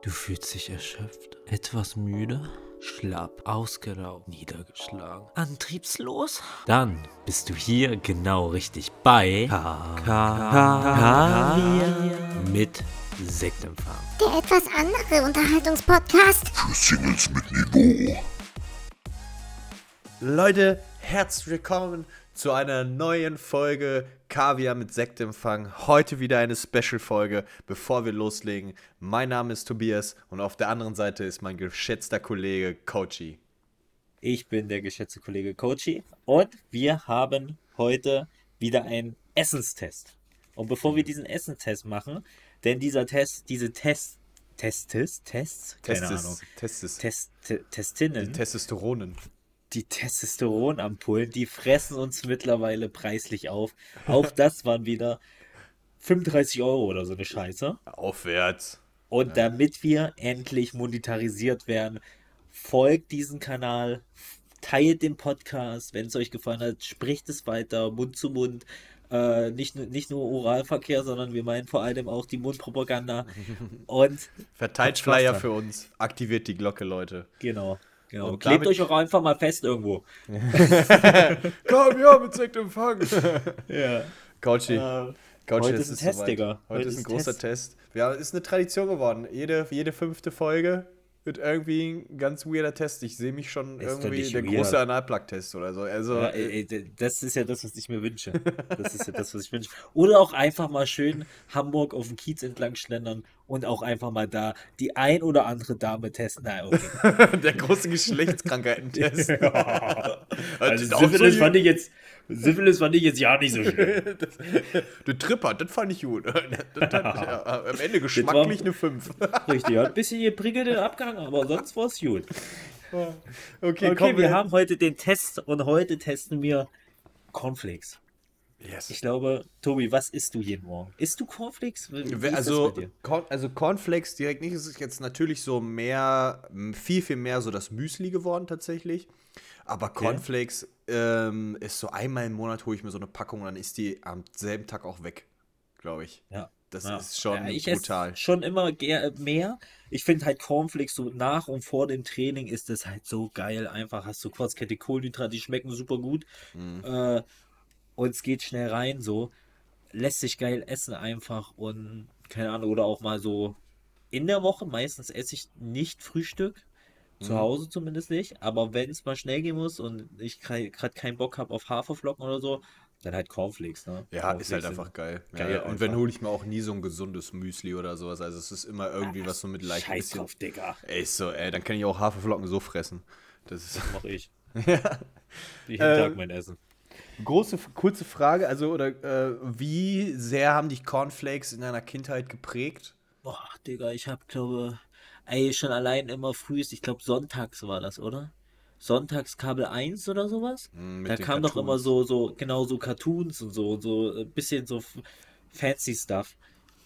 Du fühlst dich erschöpft, etwas müde, schlapp, ausgelaugt, niedergeschlagen, antriebslos? Dann bist du hier genau richtig bei Kaviar mit Sektempfang. Der etwas andere Unterhaltungspodcast. Für Singles mit Niveau. Leute, herzlich willkommen zu einer neuen Folge Kaviar mit Sektempfang. Heute wieder eine Special-Folge, bevor wir loslegen. Mein Name ist Tobias und auf der anderen Seite ist mein geschätzter Kollege Kochi. Ich bin der geschätzte Kollege Kochi und wir haben heute wieder einen Essenstest. Und bevor wir diesen Essenstest machen, denn dieser Test, diese Test, Testes, Tests, keine Testis, Ahnung, Testis. Test, Testinnen, Die Testosteronen. Die Testosteronampullen, die fressen uns mittlerweile preislich auf. Auch das waren wieder 35 Euro oder so eine Scheiße. Aufwärts. Und damit wir endlich monetarisiert werden, folgt diesem Kanal, teilt den Podcast, wenn es euch gefallen hat, spricht es weiter, Mund zu Mund. Äh, nicht, nur- nicht nur Oralverkehr, sondern wir meinen vor allem auch die Mundpropaganda. Und Verteilt Flyer für uns. Aktiviert die Glocke, Leute. genau, genau. Und Klebt euch auch einfach mal fest irgendwo. Kaviar mit Sektempfang. Ja. Kochi. Äh, Couch, Heute ist ein Test, soweit. Digga. Heute, ist ein großer Test. Ja, ist eine Tradition geworden. Jede, jede fünfte Folge wird irgendwie ein ganz weirder Test. Ich sehe mich schon Ist irgendwie der weird. große Analplug-Test oder so. Also, Ja, ey, ey, das ist ja das, was ich mir wünsche. Das ist ja das, was ich wünsche. Oder auch einfach mal schön Hamburg auf dem Kiez entlang schlendern und auch einfach mal da die ein oder andere Dame testen. Nein, okay. der große Geschlechtskrankheitentest. Also Das ist auch Syphilis so- fand ich jetzt, Syphilis fand ich jetzt ja nicht so schön. Der Tripper, das fand ich gut. Das hat, ja, am Ende geschmacklich eine 5. Richtig, hat ein bisschen geprickelt den Abgang, aber sonst war es gut. Okay, Okay, komm, wir haben heute den Test und heute testen wir Cornflakes. Yes. Ich glaube, Tobi, was isst du jeden Morgen? Isst du Cornflakes? Also? Corn, also Cornflakes direkt nicht, es ist jetzt natürlich so mehr, viel, viel mehr so das Müsli geworden tatsächlich. Aber Cornflakes ähm, ist so einmal im Monat hole ich mir so eine Packung und dann ist die am selben Tag auch weg, glaube ich. Ja. Das Ja. ist schon Ja, ich brutal. schon immer mehr. Ich finde halt Cornflakes so nach und vor dem Training ist das halt so geil. Einfach hast du Kurzkette Kohlenhydrate, die schmecken super gut. Mhm. Äh, und es geht schnell rein, so. Lässt sich geil essen einfach und keine Ahnung, oder auch mal so in der Woche. Meistens esse ich nicht Frühstück. Zu Mhm. Hause zumindest nicht. Aber wenn es mal schnell gehen muss und ich gerade keinen Bock habe auf Haferflocken oder so, dann halt Cornflakes, ne? Ja, ist Cornflakes halt sind einfach geil. geil ja, und wenn einfach. hole ich mir auch nie so ein gesundes Müsli oder sowas. Also es ist immer irgendwie was so mit leicht Scheiß bisschen. drauf, Digga. Ey, ist so, ey, dann kann ich auch Haferflocken so fressen. Das ist Mach ich. ja. Jeden Äh, Tag mein Essen. Große, kurze Frage, also, oder äh, wie sehr haben dich Cornflakes in deiner Kindheit geprägt? Boah, Digga, ich hab, glaube, ey, schon allein immer frühst, ich glaube, sonntags war das, oder? Sonntags Kabel 1 oder sowas? Mm, Da kam doch immer Cartoons. so, so, genau so Cartoons und so, so ein bisschen so fancy Stuff.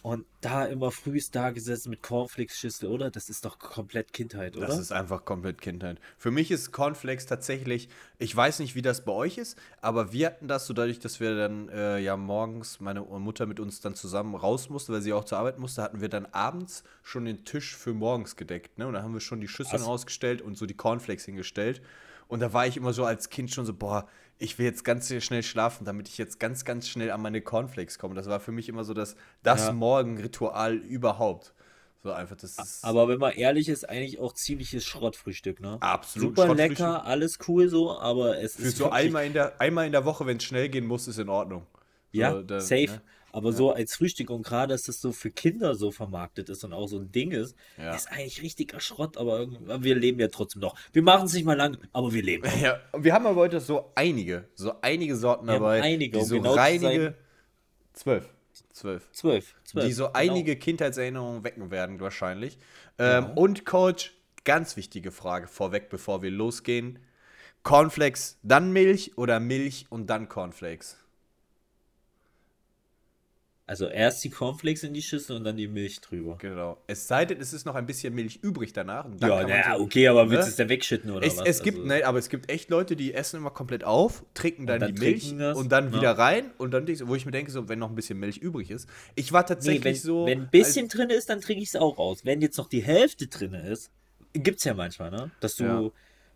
Und da immer frühst da gesessen mit Cornflakes-Schüssel, oder? Das ist doch komplett Kindheit, oder? Das ist einfach komplett Kindheit. Für mich ist Cornflakes tatsächlich, ich weiß nicht, wie das bei euch ist, aber wir hatten das so dadurch, dass wir dann äh, ja morgens, meine Mutter mit uns dann zusammen raus musste, weil sie auch zur Arbeit musste, hatten wir dann abends schon den Tisch für morgens gedeckt. Ne? Und da haben wir schon die Schüsseln Was? rausgestellt und so die Cornflakes hingestellt. Und da war ich immer so als Kind schon so, boah, ich will jetzt ganz schnell schlafen, damit ich jetzt ganz, ganz schnell an meine Cornflakes komme. Das war für mich immer so das, das Ja. Morgenritual überhaupt. So einfach, das ist Aber wenn man ehrlich ist, eigentlich auch ziemliches Schrottfrühstück, ne? absolut Super lecker, alles cool so, aber es Für ist so wirklich- einmal in, der, einmal in der Woche, wenn es schnell gehen muss, ist in Ordnung. So, Ja, da- safe. ne? Aber so als Frühstück und gerade, dass das so für Kinder so vermarktet ist und auch so ein Ding ist, Ja. ist eigentlich richtiger Schrott, aber wir leben ja trotzdem noch. Wir machen es nicht mal lang, aber wir leben. Ja, und wir haben aber heute so einige, so einige Sorten dabei, einige, die um so genau zu reinige, zwölf, zwölf, Zwölf. zwölf. die so genau. einige Kindheitserinnerungen wecken werden wahrscheinlich. Ähm, Und Coach, ganz wichtige Frage vorweg, bevor wir losgehen. Cornflakes, dann Milch oder Milch und dann Cornflakes? Also erst die Cornflakes in die Schüssel und dann die Milch drüber. Genau. Es sei denn, es ist noch ein bisschen Milch übrig danach. dann Ja, naja, so- okay, aber willst ne? du es dann wegschütten oder Es, was? es gibt, Also- ne, aber es gibt echt Leute, die essen immer komplett auf, trinken dann, dann die Milch das, und dann ja. wieder rein und dann, wo ich mir denke, so, wenn noch ein bisschen Milch übrig ist. Ich war Nee, tatsächlich wenn, so. wenn ein bisschen drin ist, dann trinke ich es auch aus. Wenn jetzt noch die Hälfte drin ist, gibt's ja manchmal, ne? Dass du Ja.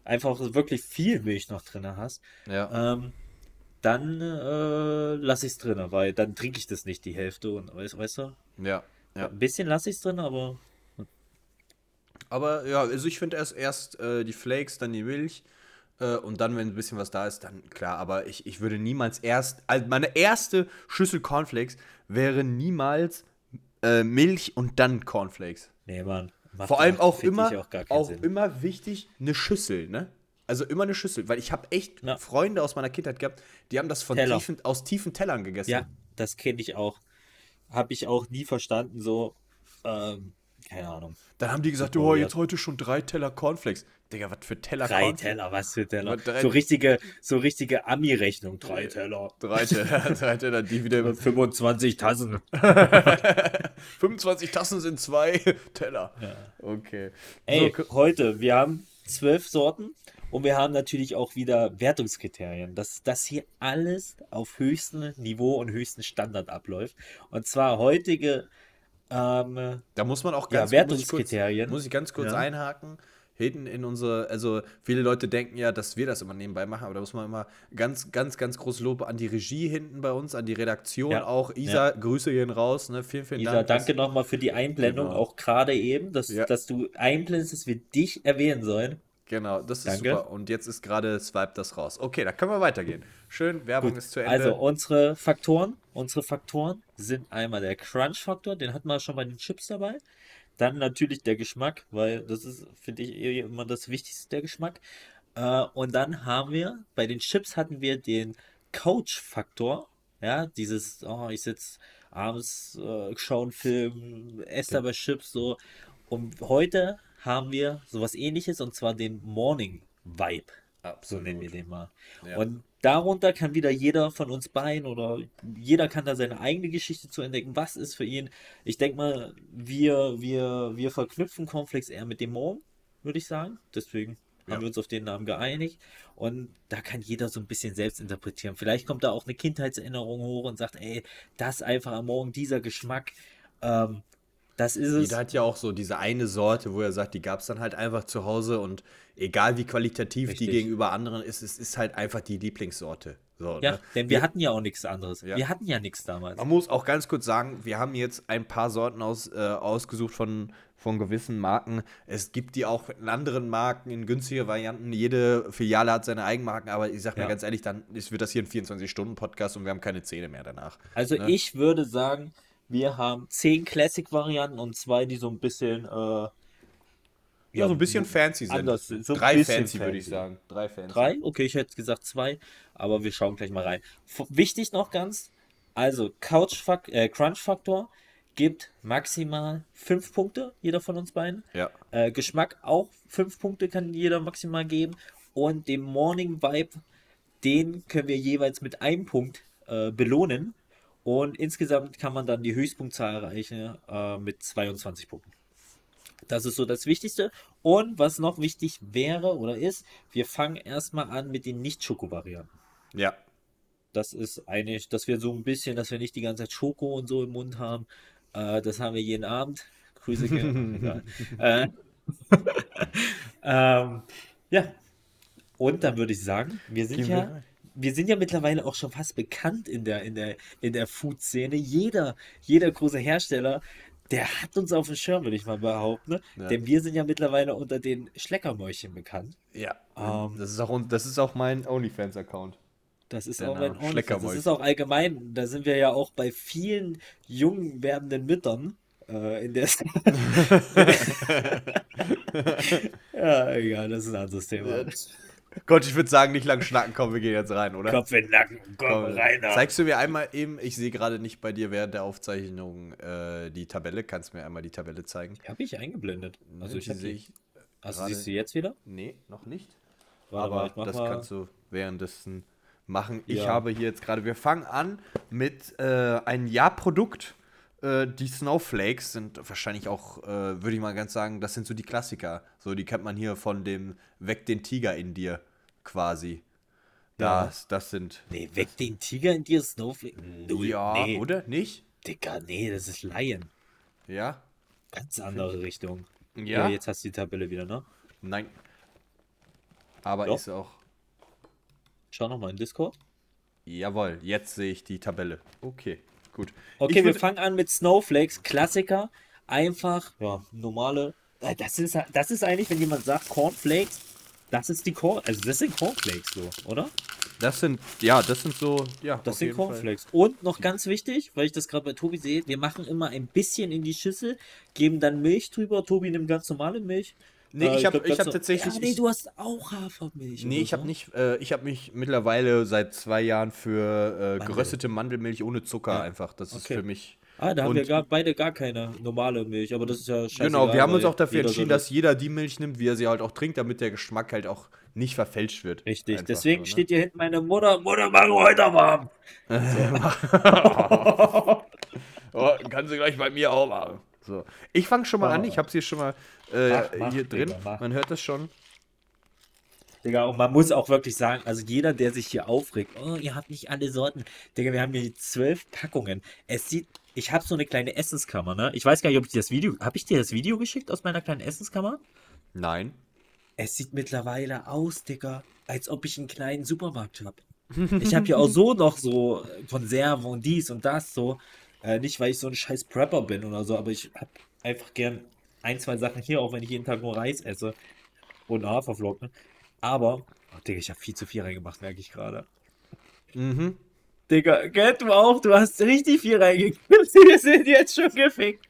einfach wirklich viel Milch noch drin hast. als, ja. Ähm, dann äh, lasse ich es drin, weil dann trinke ich das nicht, die Hälfte. Und weißt, weißt du? ja, ja. Ein bisschen lasse ich es drin, aber Aber ja, also ich finde erst, erst äh, die Flakes, dann die Milch. Äh, und dann, wenn ein bisschen was da ist, dann klar. Aber ich, ich würde niemals erst. Also meine erste Schüssel Cornflakes wäre niemals äh, Milch und dann Cornflakes. nee, Mann. Vor allem auch immer, auch auch immer wichtig, eine Schüssel, ne? Also immer eine Schüssel, weil ich habe echt Ja. Freunde aus meiner Kindheit gehabt, die haben das von Teller. tiefen, aus tiefen Tellern gegessen. Ja, das kenne ich auch. Habe ich auch nie verstanden, so, ähm, keine Ahnung. Dann haben die gesagt, oh, jetzt heute schon drei Teller Cornflakes. Digga, was für Teller Drei Cornflakes? Teller, was für Teller? Drei- so richtige, so richtige Ami-Rechnung. Drei Teller. Drei Teller, drei Teller, die wieder 25 Tassen. 25 Tassen sind zwei Teller. Okay. Ey, So, heute, wir haben zwölf Sorten und wir haben natürlich auch wieder Wertungskriterien, dass das hier alles auf höchstem Niveau und höchstem Standard abläuft. Und zwar heutige ähm, da muss man auch Ja, ganz Wertungskriterien. Muss ich kurz, muss ich ganz kurz Ja. einhaken. Hinten in unsere, also viele Leute denken ja, dass wir das immer nebenbei machen, aber da muss man immer ganz, ganz, ganz großes Lob an die Regie hinten bei uns, an die Redaktion Ja. auch. Isa, Grüße gehen raus, ne? Vielen, vielen Isa, Dank. danke nochmal für die Einblendung, Genau. auch gerade eben, dass, Ja. dass du einblendest, dass wir dich erwähnen sollen. Genau, das ist Danke. super. Und jetzt ist gerade Swipe das raus. Okay, da können wir weitergehen. Schön, Werbung ist zu Ende. Also unsere Faktoren, unsere Faktoren sind einmal der Crunch-Faktor, den hatten wir schon bei den Chips dabei. Dann natürlich der Geschmack, weil das ist, finde ich, eh immer das Wichtigste, der Geschmack. Äh, und dann haben wir, bei den Chips hatten wir den Couch-Faktor. Ja, dieses, oh, ich sitze abends, äh, schaue einen Film, esse dabei Chips, so. Und heute haben wir sowas ähnliches und zwar den Morning Vibe. So nennen wir den mal. Ja. Und darunter kann wieder jeder von uns beiden oder jeder kann da seine eigene Geschichte zu entdecken. Was ist für ihn? Ich denke mal, wir, wir, wir verknüpfen Cornflakes eher mit dem Morgen, würde ich sagen. Deswegen Ja. haben wir uns auf den Namen geeinigt. Und da kann jeder so ein bisschen selbst interpretieren. Vielleicht kommt da auch eine Kindheitserinnerung hoch und sagt, ey, das einfach am Morgen, dieser Geschmack. Ähm, das ist es. Jeder hat ja auch so diese eine Sorte, wo er sagt, die gab es dann halt einfach zu Hause und egal wie qualitativ Richtig. die gegenüber anderen ist, es ist halt einfach die Lieblingssorte. So, Ja, ne? denn wir hatten ja auch nichts anderes. Ja. Wir hatten ja nichts damals. Man muss auch ganz kurz sagen, wir haben jetzt ein paar Sorten aus, äh, ausgesucht von, von gewissen Marken. Es gibt die auch in anderen Marken, in günstiger Varianten. Jede Filiale hat seine Eigenmarken, aber ich sag mir Ja. ganz ehrlich, dann ist, wird das hier ein 24-Stunden-Podcast und wir haben keine Zähne mehr danach. Also Ne? ich würde sagen, wir haben zehn Classic-Varianten und zwei, die so ein bisschen äh, Ja, so ein bisschen fancy sind. anders sind. So Drei bisschen fancy, würde ich fancy. sagen. Drei fancy. Drei? Okay, ich hätte gesagt zwei, aber wir schauen gleich mal rein. F wichtig noch ganz, also Couch äh, Crunch Faktor gibt maximal fünf Punkte, jeder von uns beiden. Ja. Äh, Geschmack auch fünf Punkte kann jeder maximal geben. Und den Morning Vibe, den können wir jeweils mit einem Punkt äh, belohnen. Und insgesamt kann man dann die Höchstpunktzahl erreichen äh, mit 22 Punkten. Das ist so das Wichtigste. Und was noch wichtig wäre oder ist, wir fangen erstmal an mit den Nicht-Schoko-Varianten. Ja. Das ist eigentlich, dass wir so ein bisschen, dass wir nicht die ganze Zeit Schoko und so im Mund haben. Äh, das haben wir jeden Abend. Grüße äh, ähm, ja. Und dann würde ich sagen, wir sind Gehen ja. Wir sind ja mittlerweile auch schon fast bekannt in der, in der, in der Food-Szene. Jeder, jeder große Hersteller, der hat uns auf dem Schirm, würde ich mal behaupten. Ne? Ja. Denn wir sind ja mittlerweile unter den Schleckermäulchen bekannt. Ja. Ähm, das, ist auch, das ist auch mein OnlyFans-Account. Das ist Der auch mein OnlyFans. Das ist auch allgemein. Da sind wir ja auch bei vielen jungen werdenden Müttern äh, in der. ja, egal, das ist ein anderes Thema. Gott, ich würde sagen, nicht lang schnacken, komm, wir gehen jetzt rein, oder? Kopf in den Nacken, komm, Komm, rein. Zeigst du mir einmal eben, ich sehe gerade nicht bei dir während der Aufzeichnung äh, die Tabelle. Kannst du mir einmal die Tabelle zeigen? Habe ich eingeblendet. Also ich die sehe die. ich. Also siehst du jetzt wieder? Nee, noch nicht. Warte Aber mal, ich das mal- kannst du währenddessen machen. Ich Ja. habe hier jetzt gerade, wir fangen an mit äh, einem Ja-Produkt. Äh, die Snowflakes sind wahrscheinlich auch, äh, würde ich mal ganz sagen, das sind so die Klassiker. So, die kennt man hier von dem Weg den Tiger in dir quasi. Ja. Das, das sind. Nee, weg den Tiger in dir, Snowflake. Null. Ja, nee. oder? Nicht? Digga, nee, das ist Lion. Ja? Ganz andere Richtung. Ja? jetzt hast du die Tabelle wieder, ne? Nein. Aber Doch. ist auch. Schau nochmal in Discord. Jawohl, jetzt sehe ich die Tabelle. Okay, gut. Okay, Ich wir würd- fangen an mit Snowflakes, Klassiker. Einfach, ja, normale. Äh, Das ist, das ist eigentlich, wenn jemand sagt Cornflakes, das ist die Corn, also das sind Cornflakes so, oder? Das sind, ja, das sind so, ja. Das sind jeden Fall. Cornflakes. Und noch ganz wichtig, weil ich das gerade bei Tobi sehe, wir machen immer ein bisschen in die Schüssel, geben dann Milch drüber. Tobi nimmt ganz normale Milch. Nee, Äh, ich habe ich hab so- tatsächlich. Ja, nee, ich, du hast auch Hafermilch. nee, ich habe so. nicht, äh, ich habe mich mittlerweile seit zwei Jahren für äh, geröstete Mandelmilch ohne Zucker Ja. einfach. Das ist Okay. für mich. Ah, da haben wir gar, beide gar keine normale Milch, aber das ist ja scheißegal. genau, wir haben uns auch dafür entschieden, dass jeder die Milch nimmt, wie er sie halt auch trinkt, damit der Geschmack halt auch nicht verfälscht wird. Richtig, Einfach deswegen so, ne? steht hier hinten meine Mutter, Mutter, mach heute warm. oh, kann sie gleich bei mir auch machen. So. Ich fange schon mal an, Oh. ich habe hier schon mal äh, Mach, mach, hier drin. Digga. Man hört das schon. Digga, und man muss auch wirklich sagen, also jeder, der sich hier aufregt, oh, ihr habt nicht alle Sorten. Digga, wir haben hier zwölf Packungen. Es sieht, ich habe so eine kleine Essenskammer, ne? Ich weiß gar nicht, ob ich dir das Video, habe ich dir das Video geschickt aus meiner kleinen Essenskammer? Nein. Es sieht mittlerweile aus, Digga, als ob ich einen kleinen Supermarkt habe. Ich habe ja auch so noch so äh, Konserven und dies und das so. Äh, nicht, weil ich so ein scheiß Prepper bin oder so, aber ich habe einfach gern ein, zwei Sachen hier, auch wenn ich jeden Tag nur Reis esse und Haferflocken. Aber, oh, Digga, ich habe viel zu viel reingemacht, merke ich gerade. Mhm. Digga, gell, du auch, du hast richtig viel reingekippt. Wir sind jetzt schon gefickt.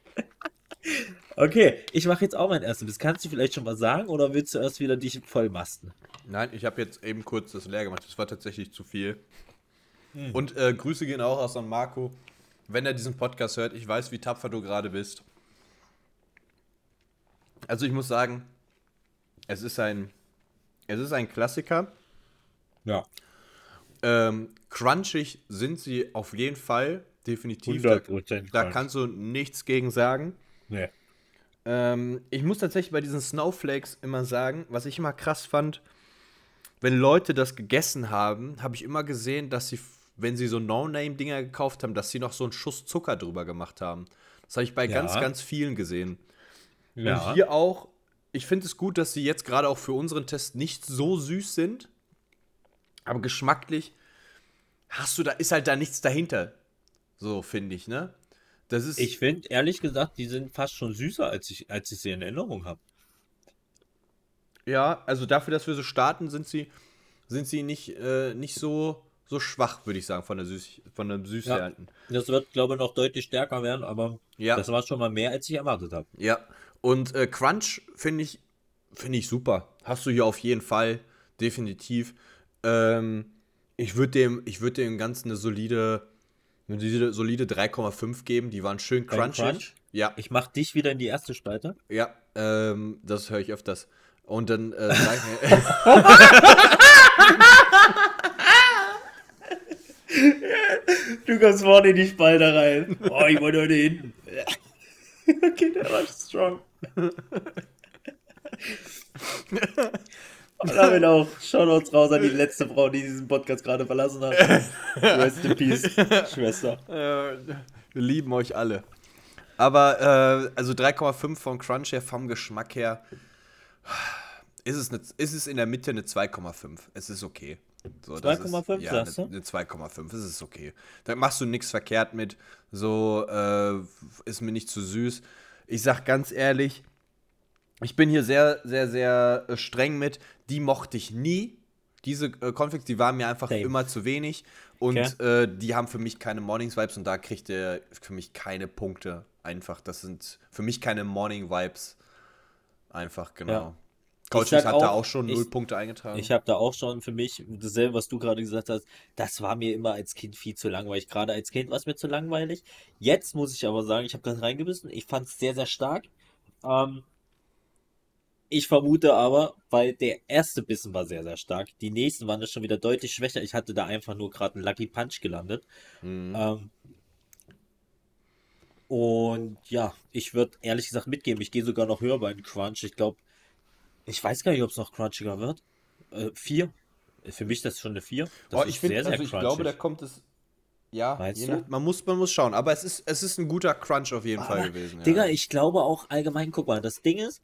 Okay, ich mache jetzt auch mein erstes. Das kannst du vielleicht schon mal sagen oder willst du erst wieder dich vollmasten? Nein, ich habe jetzt eben kurz das leer gemacht. Das war tatsächlich zu viel. Hm. Und äh, Grüße gehen auch aus an Marco. Wenn er diesen Podcast hört, ich weiß, wie tapfer du gerade bist. Also ich muss sagen, es ist ein, es ist ein Klassiker. Ja. Ähm, crunchig sind sie auf jeden Fall, definitiv. Da, 100% da crunch. kannst du nichts gegen sagen. Nee. Ähm, ich muss tatsächlich bei diesen Snowflakes immer sagen, was ich immer krass fand, wenn Leute das gegessen haben, habe ich immer gesehen, dass sie, wenn sie so No-Name-Dinger gekauft haben, dass sie noch so einen Schuss Zucker drüber gemacht haben. Das habe ich bei Ja. ganz, ganz vielen gesehen. Ja. Und hier auch, ich finde es gut, dass sie jetzt gerade auch für unseren Test nicht so süß sind, aber geschmacklich hast du da, ist halt da nichts dahinter. So, finde ich, ne? Das ist. Ich finde, ehrlich gesagt, die sind fast schon süßer, als ich, als ich sie in Erinnerung habe. Ja, also dafür, dass wir so starten, sind sie, sind sie nicht, äh, nicht so, so schwach, würde ich sagen, von der Süß, von dem Süßwerten. Das wird, glaube ich, noch deutlich stärker werden, aber Ja. das war schon mal mehr, als ich erwartet habe. Ja. Und äh, Crunch finde ich, finde ich super. Hast du hier auf jeden Fall, definitiv. Ähm, ich würde dem, ich würde dem Ganzen eine solide, eine solide, solide 3,5 geben. Die waren schön crunchy. Crunch? Ja, Ich mache dich wieder in die erste Spalte. ja, ähm, das höre ich öfters. Und dann äh, sag ich mir, Du kommst vorne in die Spalte rein. Oh, ich wollte heute hinten. okay, der war strong. Und damit auch Shoutouts raus an die letzte Frau, die diesen Podcast gerade verlassen hat. Rest in Peace, Schwester. Äh, wir lieben euch alle. Aber, äh, also 3,5 vom Crunch her, vom Geschmack her, ist es, eine, ist es in der Mitte eine 2,5. Es ist okay. So, das ist- 2,5 ja, sagst du? eine, eine 2,5, es ist okay. Da machst du nichts verkehrt mit. So, äh, ist mir nicht zu süß. Ich sag ganz ehrlich, ich bin hier sehr, sehr, sehr äh, streng mit. Die mochte ich nie. Diese äh, Conflicts, die waren mir einfach Same. immer zu wenig. Und Okay. äh, die haben für mich keine Mornings-Vibes und da kriegt er für mich keine Punkte. Einfach, das sind für mich keine Morning-Vibes. Einfach, genau. Ja. Coaches sag hat da auch, auch schon null Punkte eingetragen. Ich habe da auch schon für mich dasselbe, was du gerade gesagt hast. Das war mir immer als Kind viel zu langweilig. Gerade als Kind war es mir zu langweilig. Jetzt muss ich aber sagen, ich habe gerade reingebissen. Ich fand es sehr, sehr stark. Ähm, Ich vermute aber, weil der erste Bissen war sehr, sehr stark. Die nächsten waren schon wieder deutlich schwächer. Ich hatte da einfach nur gerade einen Lucky Punch gelandet. Mhm. Ähm, und ja, ich würde ehrlich gesagt mitgeben. Ich gehe sogar noch höher bei den Crunch. Ich glaube, ich weiß gar nicht, ob es noch crunchiger wird. Äh, vier. Für mich ist das schon eine vier. Das Oh, ich finde, sehr, sehr also ich glaube, da kommt es. Ja, nach, man, muss, man muss schauen. Aber es ist, es ist ein guter Crunch auf jeden Fall Aber, gewesen. Ja. Digga, ich glaube auch allgemein, guck mal, das Ding ist,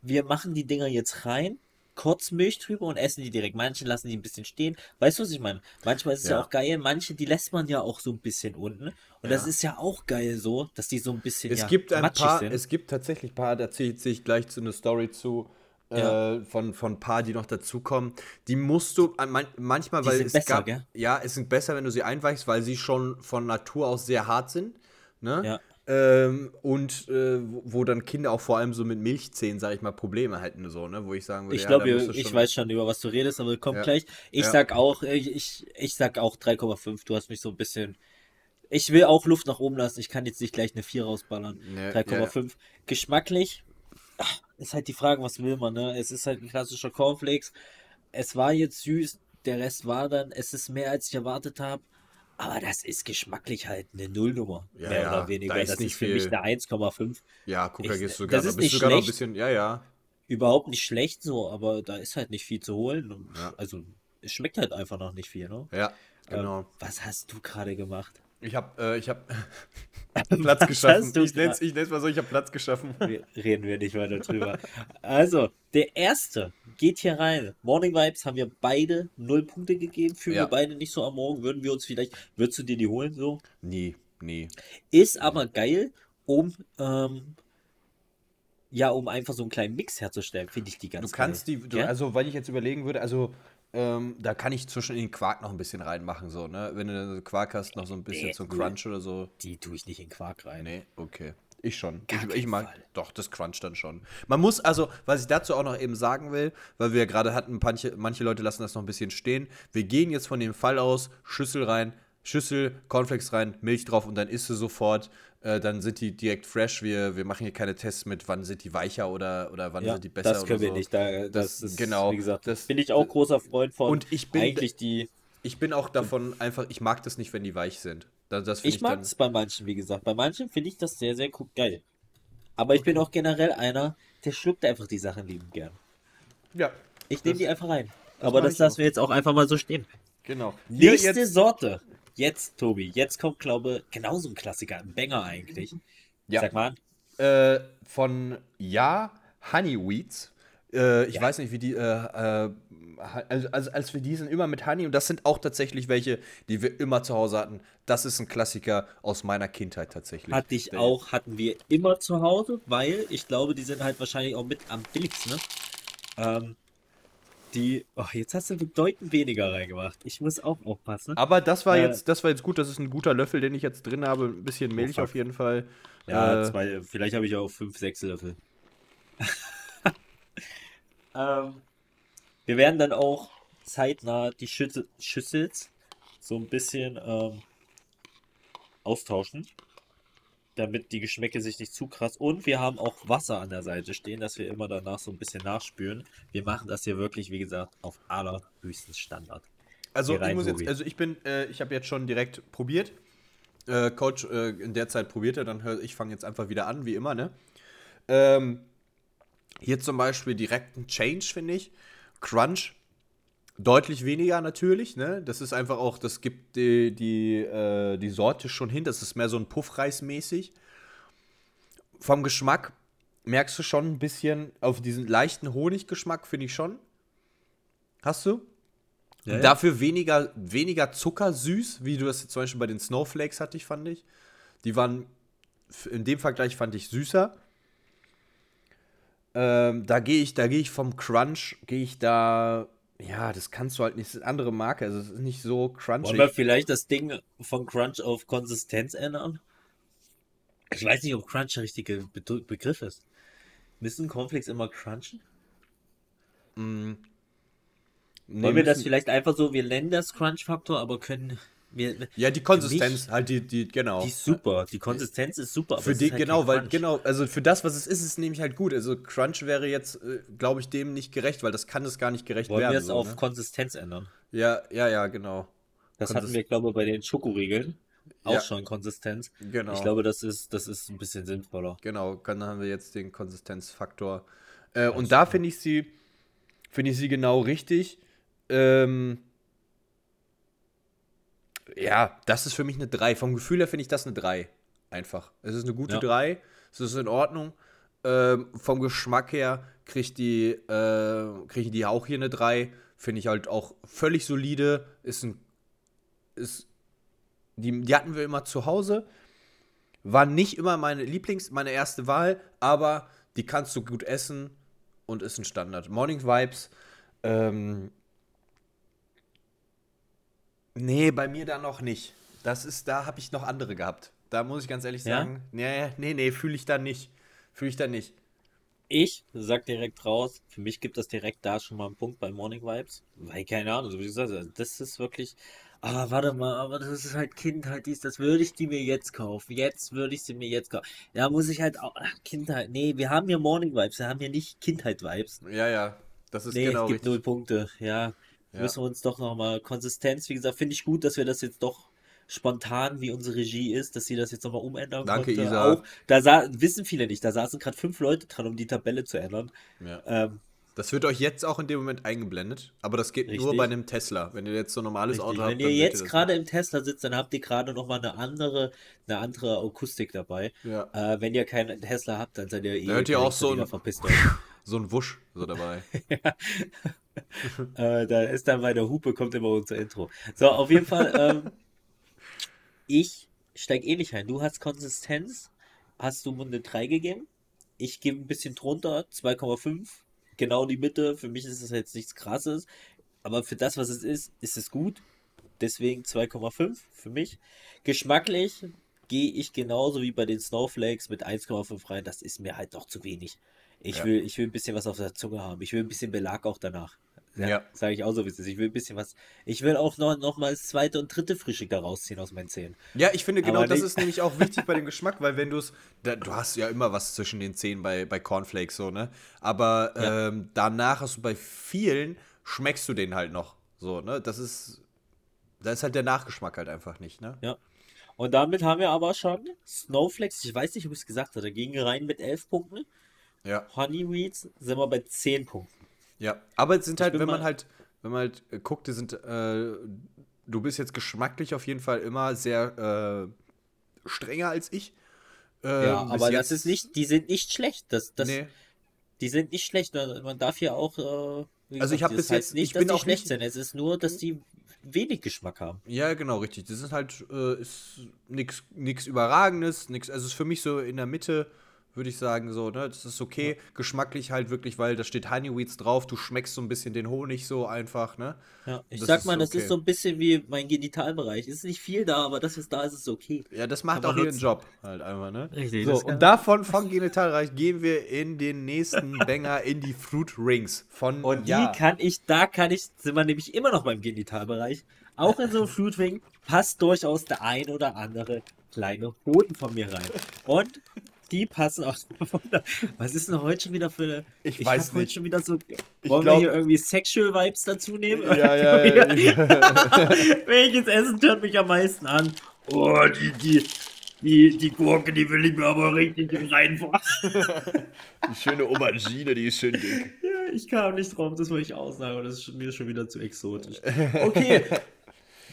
wir machen die Dinger jetzt rein, kurz Milch drüber und essen die direkt. Manche lassen die ein bisschen stehen. Weißt du, was ich meine? Manchmal ist es ja. Ja. auch geil, manche, die lässt man ja auch so ein bisschen unten. Und das Ja. ist ja auch geil so, dass die so ein bisschen Es ja, gibt ein paar, sind. es gibt tatsächlich ein paar, da zähle ich gleich zu einer Story zu, Ja. äh, von, von ein paar, die noch dazukommen. Die musst du an man, manchmal, Die weil es besser, gab, gell? ja, es sind besser, wenn du sie einweichst, weil sie schon von Natur aus sehr hart sind. Ne? Ja. Ähm, und äh, wo, dann Kinder auch vor allem so mit Milchzähnen, sag ich mal, Probleme hätten, so, ne? Wo ich sagen würde, Ich ja, glaube, ich weiß schon, über was du redest, aber kommt Ja. gleich. Ich Ja. sag auch, ich, ich, ich sag auch 3,5. Du hast mich so ein bisschen. Ich will auch Luft nach oben lassen. Ich kann jetzt nicht gleich eine 4 rausballern. Nee, 3,5. Geschmacklich ach, ist halt die Frage, was will man, ne? Es ist halt ein klassischer Cornflakes. Es war jetzt süß, der Rest war dann, es ist mehr als ich erwartet habe. Aber das ist geschmacklich halt eine Nullnummer, Ja, mehr ja, oder weniger. da ist das nicht ist für mich viel- eine 1,5. Ja, guck, da gehst du sogar, das ist nicht noch ein bisschen, ja, ja. Überhaupt nicht schlecht so, aber da ist halt nicht viel zu holen. Ja. Also, es schmeckt halt einfach noch nicht viel, ne? Ja, genau. Ähm, was hast du gerade gemacht? Ich habe äh, ich hab Platz geschaffen. du Ich ich nenn's mal so, ich habe Platz geschaffen. Reden wir nicht weiter drüber. Also, der erste geht hier rein. Morning Vibes haben wir beide null Punkte gegeben. Fühlen Ja. wir beide nicht so am Morgen. Würden wir uns vielleicht, würdest du dir die holen so? Nie, nie. Ist aber geil, um, ähm, ja, um einfach so einen kleinen Mix herzustellen, finde ich die Du ganz kannst geil. die, du, also weil ich jetzt überlegen würde, also ähm, da kann ich zwischen den Quark noch ein bisschen reinmachen, so, ne? Wenn du dann so Quark hast, noch so ein bisschen Nee, zum. Crunch oder so. Die tue ich nicht in Quark rein. Nee, okay. Ich schon. Gar ich, ich mag Fall. doch das Crunch dann schon. Man muss also, was ich dazu auch noch eben sagen will, weil wir ja gerade hatten, manche, manche Leute lassen das noch ein bisschen stehen. Wir gehen jetzt von dem Fall aus, Schüssel rein, Schüssel, Cornflakes rein, Milch drauf und dann isst du sofort. Äh, dann sind die direkt fresh. Wir, wir machen hier keine Tests mit, wann sind die weicher oder, oder wann Ja, sind die besser das können wir so. nicht. Da, das, Das- ist, genau, wie gesagt, das- bin ich auch großer Freund von. Und ich bin- eigentlich die. Ich bin auch davon einfach, ich mag das nicht, wenn die weich sind. Das, das find Ich mag es bei manchen, wie gesagt. Bei manchen finde ich das sehr, sehr cool, geil. Aber ich bin auch generell einer, der schluckt einfach die Sachen liebend gern. Ja, Ich nehme Das- die einfach rein. Aber mach das ich lassen auch. wir jetzt auch einfach mal so stehen. genau. Nächste Sorte. Jetzt, Tobi. Jetzt kommt, glaube ich, genauso ein Klassiker. Ein Banger eigentlich. Ja. Sag mal. Äh, von Ja, Honeyweeds. Äh, ich Ja. weiß nicht, wie die, äh, äh, also, also als wir die sind immer mit Honey und das sind auch tatsächlich welche, die wir immer zu Hause hatten. Das ist ein Klassiker aus meiner Kindheit tatsächlich. Hatte ich auch, hatten wir immer zu Hause, weil ich glaube, die sind halt wahrscheinlich auch mit am billigsten. Ne? Ähm, die, oh, jetzt hast du bedeutend weniger reingemacht. Ich muss auch aufpassen. Aber das war Äh, jetzt, das war jetzt gut, das ist ein guter Löffel, den ich jetzt drin habe. Ein bisschen Milch fuck. auf jeden Fall. Ja, Äh, zwei, vielleicht habe ich auch fünf, sechs Löffel. ähm, wir werden dann auch zeitnah die Schüssel, Schüssels so ein bisschen ähm, austauschen, damit die Geschmäcke sich nicht zu krass. Und wir haben auch Wasser an der Seite stehen, dass wir immer danach so ein bisschen nachspüren. Wir machen das hier wirklich, wie gesagt, auf allerhöchsten Standard. Also ich muss jetzt, also ich bin, äh, ich habe jetzt schon direkt probiert. Äh, Coach äh, in der Zeit probiert er, dann hör, ich fange jetzt einfach wieder an, wie immer, ne? Ähm, hier zum Beispiel direkt ein Change, finde ich. Crunch. Deutlich weniger natürlich, ne? Das ist einfach auch, das gibt die, die, äh, die Sorte schon hin. Das ist mehr so ein Puffreis mäßig. Vom Geschmack merkst du schon ein bisschen auf diesen leichten Honiggeschmack, finde ich schon. Hast du? Ja, ja. Dafür weniger, weniger zuckersüß, wie du das jetzt zum Beispiel bei den Snowflakes hattest, fand ich. Die waren in dem Vergleich fand ich süßer. Ähm, da gehe ich, da gehe ich vom Crunch, gehe ich da, ja, das kannst du halt nicht, das ist eine andere Marke, also es ist nicht so Wollen wir crunchy. vielleicht das Ding von Crunch auf Konsistenz ändern? Ich weiß nicht, ob Crunch der richtige Be Begriff ist. Müssen Cornflakes immer crunchen? Nee, Wollen wir das vielleicht einfach so, wir nennen das Crunch-Faktor, aber können mir, Ja, die Konsistenz, halt die, die, genau. die ist super. Die Konsistenz ist super. Für die, halt genau, weil, genau, also für das, was es ist, ist es nämlich halt gut. Also Crunch wäre jetzt, äh, glaube ich, dem nicht gerecht, weil das kann es gar nicht gerecht Wollen werden. wir es so, auf ne? Konsistenz ändern? Ja, ja, ja, genau. Das Konsist- hatten wir, glaube ich, bei den Schokoriegeln auch Ja. schon Konsistenz. Genau. Ich glaube, das ist, das ist ein bisschen sinnvoller. Genau, dann haben wir jetzt den Konsistenzfaktor. Äh, und da finde ich sie, finde ich sie genau richtig. Ähm, ja, das ist für mich eine 3. Vom Gefühl her finde ich das eine 3. Einfach. Es ist eine gute Ja. 3. Es ist in Ordnung. Ähm, vom Geschmack her kriegt die, äh, krieg ich die auch hier eine 3. Finde ich halt auch völlig solide. Ist ein. Ist, die, die hatten wir immer zu Hause. War nicht immer meine Lieblings-, meine erste Wahl, aber die kannst du gut essen und ist ein Standard. Morning Vibes, ähm, nee, bei mir da noch nicht. Das ist, da habe ich noch andere gehabt. Da muss ich ganz ehrlich Ja? sagen, nee, nee, nee, fühle ich da nicht. Fühle ich da nicht. Ich sag direkt raus, für mich gibt das direkt da schon mal einen Punkt bei Morning Vibes. Weil, keine Ahnung, so wie du sagst, also das ist wirklich. Ah, warte mal, aber das ist halt Kindheit, dies, das würde ich die mir jetzt kaufen. Jetzt würde ich sie mir jetzt kaufen. Da muss ich halt auch. Ach, Kindheit. Nee, wir haben hier Morning Vibes, wir haben hier nicht Kindheit-Vibes. Ja, ja, das ist Nee, genau es gibt richtig. null Punkte. Ja, Ja. müssen wir uns doch nochmal. Konsistenz, wie gesagt, finde ich gut, dass wir das jetzt doch spontan, wie unsere Regie ist, dass sie das jetzt nochmal umändern Danke, konnte. Isa. Auch, da sa wissen viele nicht, da saßen gerade fünf Leute dran, um die Tabelle zu ändern. Ja. Ähm, Das wird euch jetzt auch in dem Moment eingeblendet, aber das geht nur Richtig. bei einem Tesla. Wenn ihr jetzt so ein normales Richtig. Auto habt, Wenn ihr jetzt gerade im Tesla sitzt, dann habt ihr gerade nochmal eine andere, eine andere Akustik dabei. Ja. Äh, wenn ihr keinen Tesla habt, dann seid ihr eh Da hört ihr auch so ein-. So ein Wusch so dabei. äh, da ist dann bei der Hupe kommt immer unser Intro. So, auf jeden Fall, ähm, ich steig eh nicht ein. Du hast Konsistenz, hast du Munde 3 gegeben. Ich gebe ein bisschen drunter, 2,5. Genau die Mitte. Für mich ist es jetzt nichts krasses. Aber für das, was es ist, ist es gut. Deswegen 2,5 für mich. Geschmacklich gehe ich genauso wie bei den Snowflakes mit 1,5 rein. Das ist mir halt doch zu wenig. Ich Ja. will, ich will ein bisschen was auf der Zunge haben. Ich will ein bisschen Belag auch danach. Ja, Ja. sage ich auch so, wie es ist. Ich will ein bisschen was. Ich will auch noch, noch mal das zweite und dritte Frühstück da rausziehen aus meinen Zähnen. Ja, ich finde genau Aber das ist nämlich auch wichtig bei dem Geschmack, weil wenn du es, du hast ja immer was zwischen den Zähnen bei, bei Cornflakes so, ne? Aber Ja. ähm, danach hast du bei vielen, schmeckst du den halt noch. So, ne? Das ist, da ist halt der Nachgeschmack halt einfach nicht, ne? Ja. Und damit haben wir aber schon Snowflakes, ich weiß nicht, ob ich es gesagt habe, gingen rein mit 11 Punkten. Ja. Honey Reeds sind wir bei 10 Punkten. Ja. Aber es sind halt, bin wenn man halt, wenn man halt äh, guckt, die sind, äh, du bist jetzt geschmacklich auf jeden Fall immer sehr äh, strenger als ich. Ja, Ähm, bis aber das ist nicht, die sind nicht schlecht. Das, das, nee. Die sind nicht schlecht. Man darf hier auch. Äh, Also ich gesagt, hab das bis jetzt- nicht, ich dass bin die auch schlecht nicht- sind. Es ist nur, dass die wenig Geschmack haben. Ja, genau, richtig. Das ist halt äh, ist nichts Überragendes, nix, also ist für mich so in der Mitte, würde ich sagen, so, ne? Das ist okay. Geschmacklich halt wirklich, weil da steht Honeyweeds drauf, du schmeckst so ein bisschen den Honig so einfach, ne? Ja, ich Das sag mal, das okay. ist so ein bisschen wie mein Genitalbereich. Ist nicht viel da, aber das, was da ist, ist okay. Ja, das macht Kann auch ihren. Job halt einfach, ne? Richtig, So, und davon vom Genitalbereich gehen wir in den nächsten Banger in die Fruit Rings von Und ja. die kann ich, da kann ich, sind wir nämlich immer noch beim Genitalbereich. Auch in so einem Fruit Ring passt durchaus der ein oder andere kleine Hoden von mir rein. Und die passen auch. Was ist denn heute schon wieder für eine. Ich hab weiß heute nicht. schon wieder so. Ich Wollen glaub- wir hier irgendwie Sexual Vibes dazu nehmen? Ja, ja, ja, Welches Essen hört mich am meisten an? Oh, die, die, die, die Gurke, die will ich mir aber richtig reinfahren. Die schöne Aubergine, die ist schön dick. Ja, ich kam nicht drauf, das wollte ich aussagen, aber das ist mir schon wieder zu exotisch. Okay.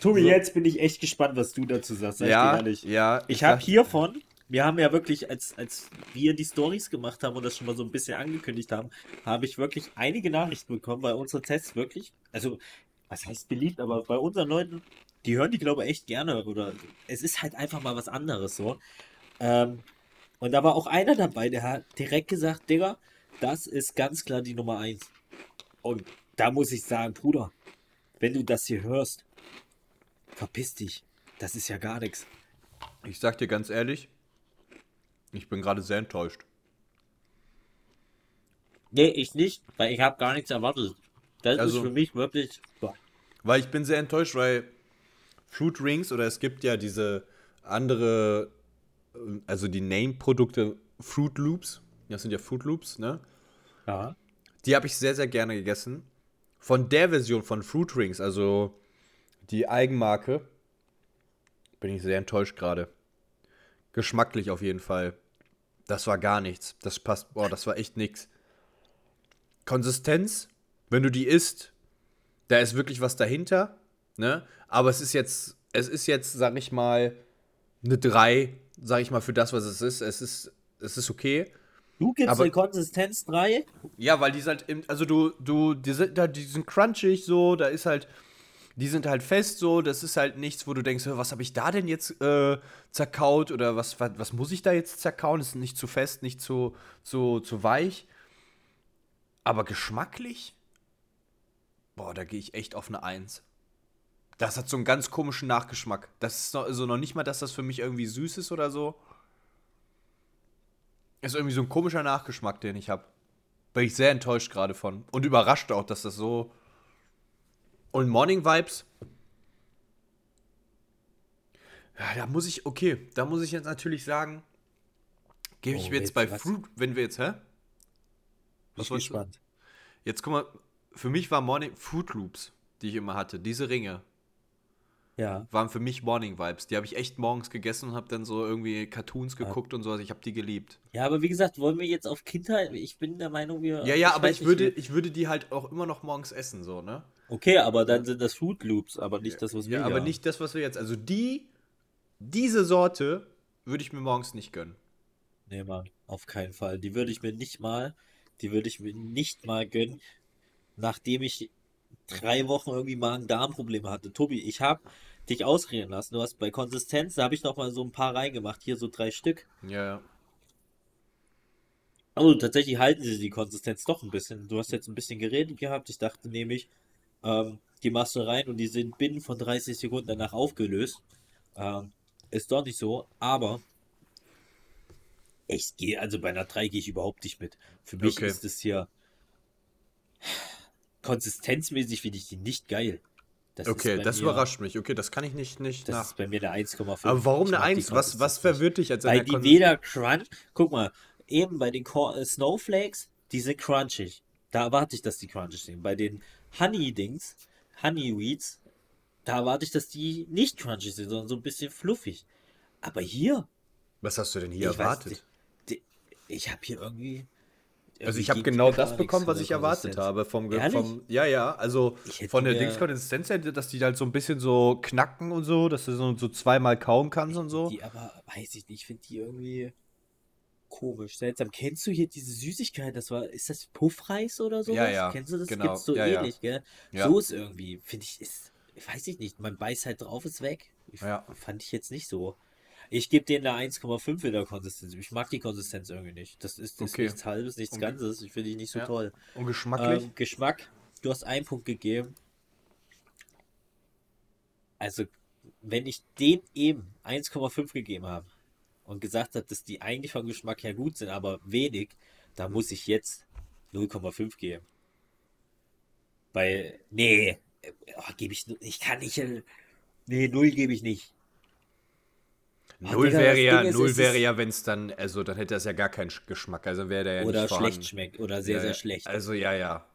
Tobi, jetzt bin ich echt gespannt, was du dazu sagst. Sag ich Ja, ehrlich. ja. Ich habe hiervon, wir haben ja wirklich, als, als wir die Stories gemacht haben und das schon mal so ein bisschen angekündigt haben, habe ich wirklich einige Nachrichten bekommen, weil unsere Tests wirklich, also, was heißt beliebt, aber bei unseren Leuten, die hören die, glaube ich, echt gerne. Oder es ist halt einfach mal was anderes so. Ähm, und da war auch einer dabei, der hat direkt gesagt, Digga, das ist ganz klar die Nummer eins. Und da muss ich sagen, Bruder, wenn du das hier hörst, verpiss dich. Das ist ja gar nichts. Ich sag dir ganz ehrlich, ich bin gerade sehr enttäuscht. Nee, ich nicht, weil ich habe gar nichts erwartet. Das Also- ist für mich wirklich. Boah. Weil ich bin sehr enttäuscht, weil Fruit Rings oder es gibt ja diese andere, äh, also die Name-Produkte Fruit Loops. Das sind ja Fruit Loops, ne? Ja. Die habe ich sehr, sehr gerne gegessen. Von der Version von Fruit Rings, also die Eigenmarke, bin ich sehr enttäuscht gerade. Geschmacklich auf jeden Fall. Das war gar nichts. Das passt, boah, das war echt nix. Konsistenz, wenn du die isst, da ist wirklich was dahinter, ne? Aber es ist jetzt, es ist jetzt, sag ich mal, eine 3, sag ich mal, für das, was es ist. Es ist, es ist okay. Du gibst Aber- der Konsistenz 3? Ja, weil die sind halt, im, also du, du, die sind, da- die sind crunchig so, da ist halt, die sind halt fest so, das ist halt nichts, wo du denkst, was habe ich da denn jetzt äh, zerkaut oder was, was, was muss ich da jetzt zerkauen? Das ist nicht zu fest, nicht zu, zu, zu weich. Aber geschmacklich, boah, da gehe ich echt auf eine Eins. Das hat so einen ganz komischen Nachgeschmack. Das ist noch, also noch nicht mal, dass das für mich irgendwie süß ist oder so. Ist irgendwie so ein komischer Nachgeschmack, den ich habe. Bin ich sehr enttäuscht gerade von. Und überrascht auch, dass das so. Und Morning Vibes. Ja, da muss ich, okay, da muss ich jetzt natürlich sagen, gebe ich Oh, mir jetzt jetzt bei was? Fruit, wenn wir jetzt, hä? Was du? gespannt. Jetzt guck mal, für mich war Morning Fruit Loops, die ich immer hatte, diese Ringe, Ja. waren für mich Morning Vibes. Die habe ich echt morgens gegessen und habe dann so irgendwie Cartoons geguckt und so. Also ich habe die geliebt. Ja, aber wie gesagt, wollen wir jetzt auf Kindheit? Ich bin der Meinung, wir. Ja, ja, aber ich würde, ich würde die halt auch immer noch morgens essen, so, ne? Okay, aber dann sind das Fruit Loops, aber nicht das, was wir Ja, aber haben. nicht das, was wir jetzt. Also die, diese Sorte würde ich mir morgens nicht gönnen. Nee, Mann, auf keinen Fall. Die würde ich mir nicht mal, die würde ich mir nicht mal gönnen, nachdem ich drei Wochen irgendwie Magen-Darm-Probleme hatte. Tobi, ich habe dich ausreden lassen. Du hast bei Konsistenz, da habe ich noch mal so ein paar reingemacht, hier so drei Stück. Ja, ja. Also tatsächlich halten sie die Konsistenz doch ein bisschen. Du hast jetzt ein bisschen geredet gehabt. Ich dachte nämlich, ähm, die machst du rein und die sind binnen von 30 Sekunden danach aufgelöst. Ähm, ist doch nicht so, aber ich gehe, also bei einer 3 gehe ich überhaupt nicht mit. Für mich Okay. ist es hier konsistenzmäßig finde ich die nicht geil. Das Okay, das mir, überrascht mich. Okay, das kann ich nicht, nicht Das nach. ist bei mir eine 1,5. Aber warum Ich eine mag die 1? Was, was verwirrt dich an Weil die weder crunch, guck mal, eben bei den äh, Snowflakes, die sind crunchig. Da erwarte ich, dass die crunchig sind. Bei den Honey-Dings, Honeyweeds, da erwarte ich, dass die nicht crunchig sind, sondern so ein bisschen fluffig. Aber Was hast du denn hier ich weiß erwartet? nicht, die, ich habe hier irgendwie. Also ich habe genau das bekommen, was ich erwartet habe. Vom, vom, ja, ja, also Ich von der Dingskonsistenz her, dass die halt so ein bisschen so knacken und so, dass du so, so zweimal kauen kannst und so. Die aber, weiß ich nicht, ich finde die irgendwie komisch, seltsam. Kennst du hier diese Süßigkeit? Das war, ist das Puffreis oder sowas? Ja, ja, Kennst du das? genau. Gibt's so Ja, ja. ähnlich, gell? Ja. So ist irgendwie, finde ich, ist, weiß ich nicht, man beißt halt drauf, ist weg. Ich, Ja. Fand ich jetzt nicht so. Ich gebe denen eine 1,5 in der Konsistenz. Ich mag die Konsistenz irgendwie nicht. Das ist, ist Okay. nichts Halbes, nichts Und- Ganzes. Ich finde die nicht so Ja. toll. Und geschmacklich? Ähm, Geschmack, du hast einen Punkt gegeben. Also, wenn ich den eben 1,5 gegeben habe und gesagt habe, dass die eigentlich vom Geschmack her gut sind, aber wenig, da muss ich jetzt 0,5 geben. Weil, nee, äh, oh, gebe ich, ich kann nicht, äh, nee, 0 gebe ich nicht. Oh, Null Digga, wäre ja, ist, null es wäre ist- ja, wenn es dann, also dann hätte das ja gar keinen Sch- Geschmack, also wäre der ja Oder nicht vorhanden. schlecht schmeckt, oder sehr, Ja, sehr schlecht. Also ja, ja.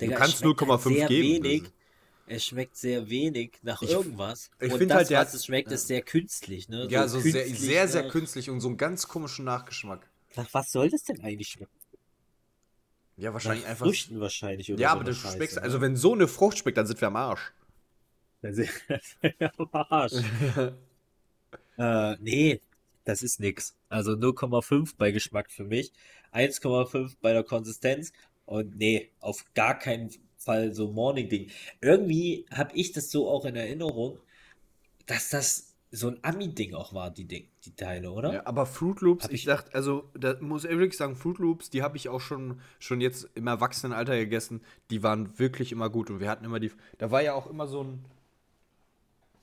Digga, es kannst schmeckt halt 0,5 sehr geben, Wenig. Das- Es schmeckt sehr wenig nach Ich- irgendwas. ich und find das, halt, der was hat- es schmeckt, ist sehr künstlich. Ne? Ja, so sehr, künstlich sehr, sehr nach- künstlich und so einen ganz komischen Nachgeschmack. Nach was soll das denn eigentlich schmecken? Ja, wahrscheinlich Nach einfach. Früchten wahrscheinlich. Oder Ja, so aber du Scheiße, schmeckst, ne? also wenn so eine Frucht schmeckt, dann sind wir am Arsch. Das ist am Arsch. äh, nee, das ist nix. Also 0,5 bei Geschmack für mich, 1,5 bei der Konsistenz und nee, auf gar keinen Fall so Morning-Ding. Irgendwie habe ich das so auch in Erinnerung, dass das so ein Ami-Ding auch war, die, Ding, die Teile, oder? Ja, aber Fruit Loops, ich ich- dachte, also, da muss ich wirklich sagen, Fruit Loops, die habe ich auch schon, schon jetzt im Erwachsenenalter gegessen. Die waren wirklich immer gut und wir hatten immer die. Da war ja auch immer so ein.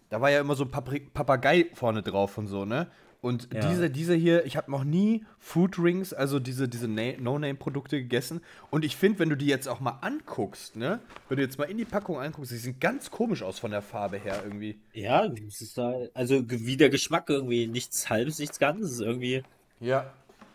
Da war ja immer so ein Papagei vorne drauf und so, ne? Und Ja. diese, diese hier, ich habe noch nie Food Rings, also diese, diese Na- No-Name-Produkte gegessen. Und ich finde, wenn du die jetzt auch mal anguckst, ne, wenn du jetzt mal in die Packung anguckst, die sehen ganz komisch aus von der Farbe her irgendwie. Ja, das ist da, also wie der Geschmack irgendwie, nichts halbes, nichts ganzes, irgendwie Ja.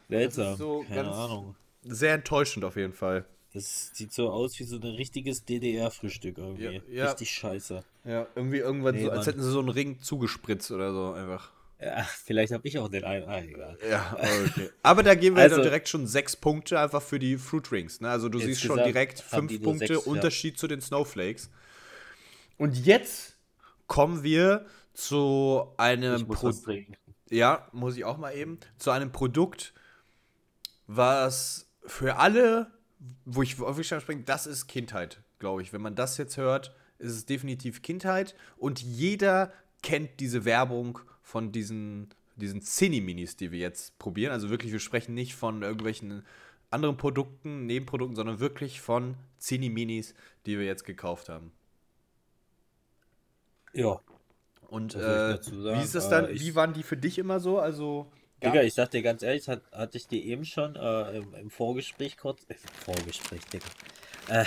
seltsam. so Keine Ahnung. Sehr enttäuschend auf jeden Fall. Das sieht so aus wie so ein richtiges DDR-Frühstück irgendwie. Ja, ja. Richtig scheiße. Ja, irgendwie irgendwann Nee, so, als Mann. hätten sie so einen Ring zugespritzt oder so einfach. Ja, vielleicht habe ich auch den einen. Ah, egal. Ja, okay. Aber da geben wir Also- dann direkt schon sechs Punkte einfach für die Fruit Rings. Ne? Also du siehst schon direkt fünf Punkte sechs, ja. Unterschied zu den Snowflakes. Und jetzt kommen wir zu einem Ich muss Pro was trinken. ja, muss ich auch mal eben, zu einem Produkt, was für alle, wo ich auf ich springe, das ist Kindheit, glaube ich. Wenn man das jetzt hört, ist es definitiv Kindheit und jeder kennt diese Werbung von diesen, diesen Cine-Minis, die wir jetzt probieren. Also wirklich, wir sprechen nicht von irgendwelchen anderen Produkten, Nebenprodukten, sondern wirklich von Cine-Minis, die wir jetzt gekauft haben. Ja. Und äh, sagen? wie ist das dann? Äh, wie waren die für dich immer so? Also Digga, ich sag dir ganz ehrlich, hat, hatte ich dir eben schon äh, im, im Vorgespräch kurz. Äh, Vorgespräch, Digga. Äh,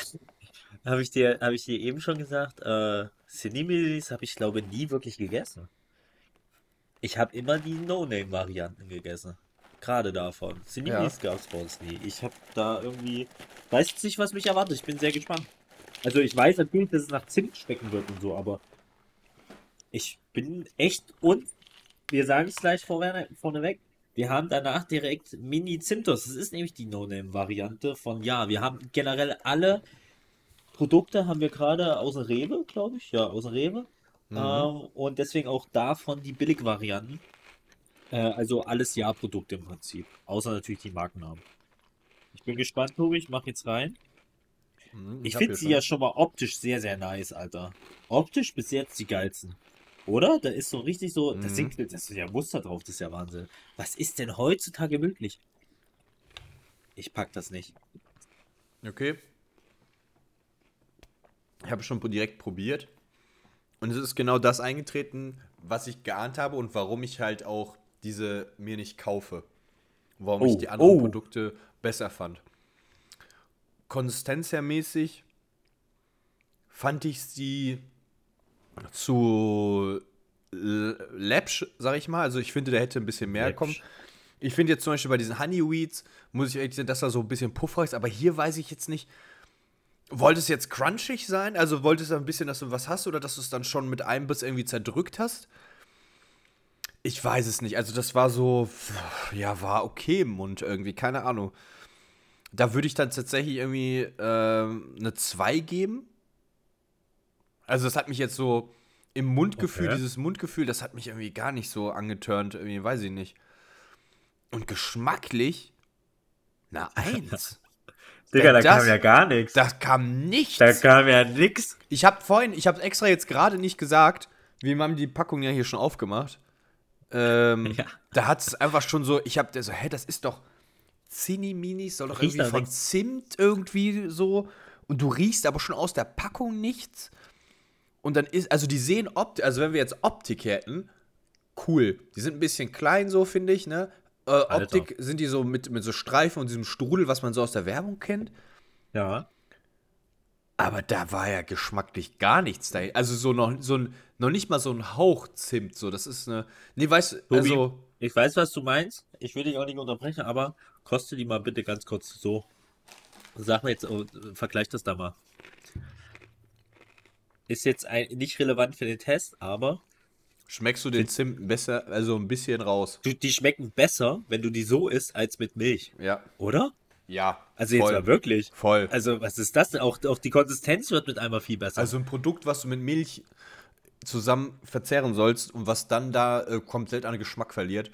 habe ich, dir, hab ich dir eben schon gesagt, äh, Cinemilis habe ich glaube nie wirklich gegessen. Ich habe immer die No-Name-Varianten gegessen. Gerade davon. Cinemilis gab es bei uns nie. Ich habe da irgendwie. Weiß jetzt nicht, was mich erwartet. Ich bin sehr gespannt. Also, ich weiß natürlich, dass es nach Zimt schmecken wird und so, aber. Ich bin echt. Und wir sagen es gleich vorne, vorneweg. Wir haben danach direkt Mini Zimtos. Das ist nämlich die No-Name-Variante von ja. Wir haben generell alle Produkte haben wir gerade aus Rewe, glaube ich. Ja, aus Rewe. Ähm, und deswegen auch davon die Billigvarianten. Äh, also alles Ja-Produkte im Prinzip. Außer natürlich die Markennamen. Ich bin gespannt, Tobi. Ich mache jetzt rein. Hm, Ich hab finde sie schon. ja schon mal optisch sehr, sehr nice, Alter. Optisch bis jetzt die geilsten. Oder? Da ist so richtig so, das Mhm. sind, das ist ja Muster drauf, das ist ja Wahnsinn. Was ist denn heutzutage möglich? Ich pack das nicht. Okay. Ich habe schon direkt probiert. Und es ist genau das eingetreten, was ich geahnt habe und warum ich halt auch diese mir nicht kaufe. Warum ich Oh, die anderen oh. Produkte besser fand. Konsistenzmäßig fand ich sie zu läppsch, sag ich mal. Also ich finde, da hätte ein bisschen mehr Läppsch. kommen. Ich finde jetzt zum Beispiel bei diesen Honeyweeds, muss ich ehrlich sagen, dass da so ein bisschen pufferig ist, aber hier weiß ich jetzt nicht, wollte es jetzt crunchig sein? Also wollte es ein bisschen, dass du was hast oder dass du es dann schon mit einem Biss irgendwie zerdrückt hast? Ich weiß es nicht. Also das war so, ja, war okay im Mund irgendwie, keine Ahnung. Da würde ich dann tatsächlich irgendwie ähm, eine 2 geben. Also das hat mich jetzt so im Mundgefühl, Okay. dieses Mundgefühl, das hat mich irgendwie gar nicht so angeturnt, irgendwie, weiß ich nicht. Und geschmacklich, na, eins. Digga, da Das- kam ja gar nichts. Da kam nichts. Da kam ja nix. Ich habe vorhin, ich habe extra jetzt gerade nicht gesagt, wir haben die Packung ja hier schon aufgemacht. Ähm, Ja. Da hat es einfach schon so, ich habe so, hä, das ist doch Cini Minis, soll doch Riecht irgendwie von nichts. Zimt irgendwie so. Und du riechst aber schon aus der Packung nichts. Und dann ist, also die sehen Optik, also wenn wir jetzt Optik hätten, cool. Die sind ein bisschen klein so, finde ich, ne? Äh, Optik sind die so mit, mit so Streifen und diesem Strudel, was man so aus der Werbung kennt. Ja. Aber da war ja geschmacklich gar nichts da. Also so noch, so ein, noch nicht mal so ein Hauch Zimt. So, das ist eine. Nee, weißt du, also. ich weiß, was du meinst. Ich will dich auch nicht unterbrechen, aber koste die mal bitte ganz kurz so. Sag mir jetzt, oh, vergleich das da mal. Ist jetzt ein, nicht relevant für den Test, aber Schmeckst du den Zimt besser, also ein bisschen raus? du, die schmecken besser, wenn du die so isst, als mit Milch. Ja. Oder? Ja. Also jetzt voll. mal wirklich. Voll. Also was ist das denn? Auch, auch die Konsistenz wird mit einmal viel besser. Also ein Produkt, was du mit Milch zusammen verzehren sollst und was dann da äh, komplett an Geschmack verliert.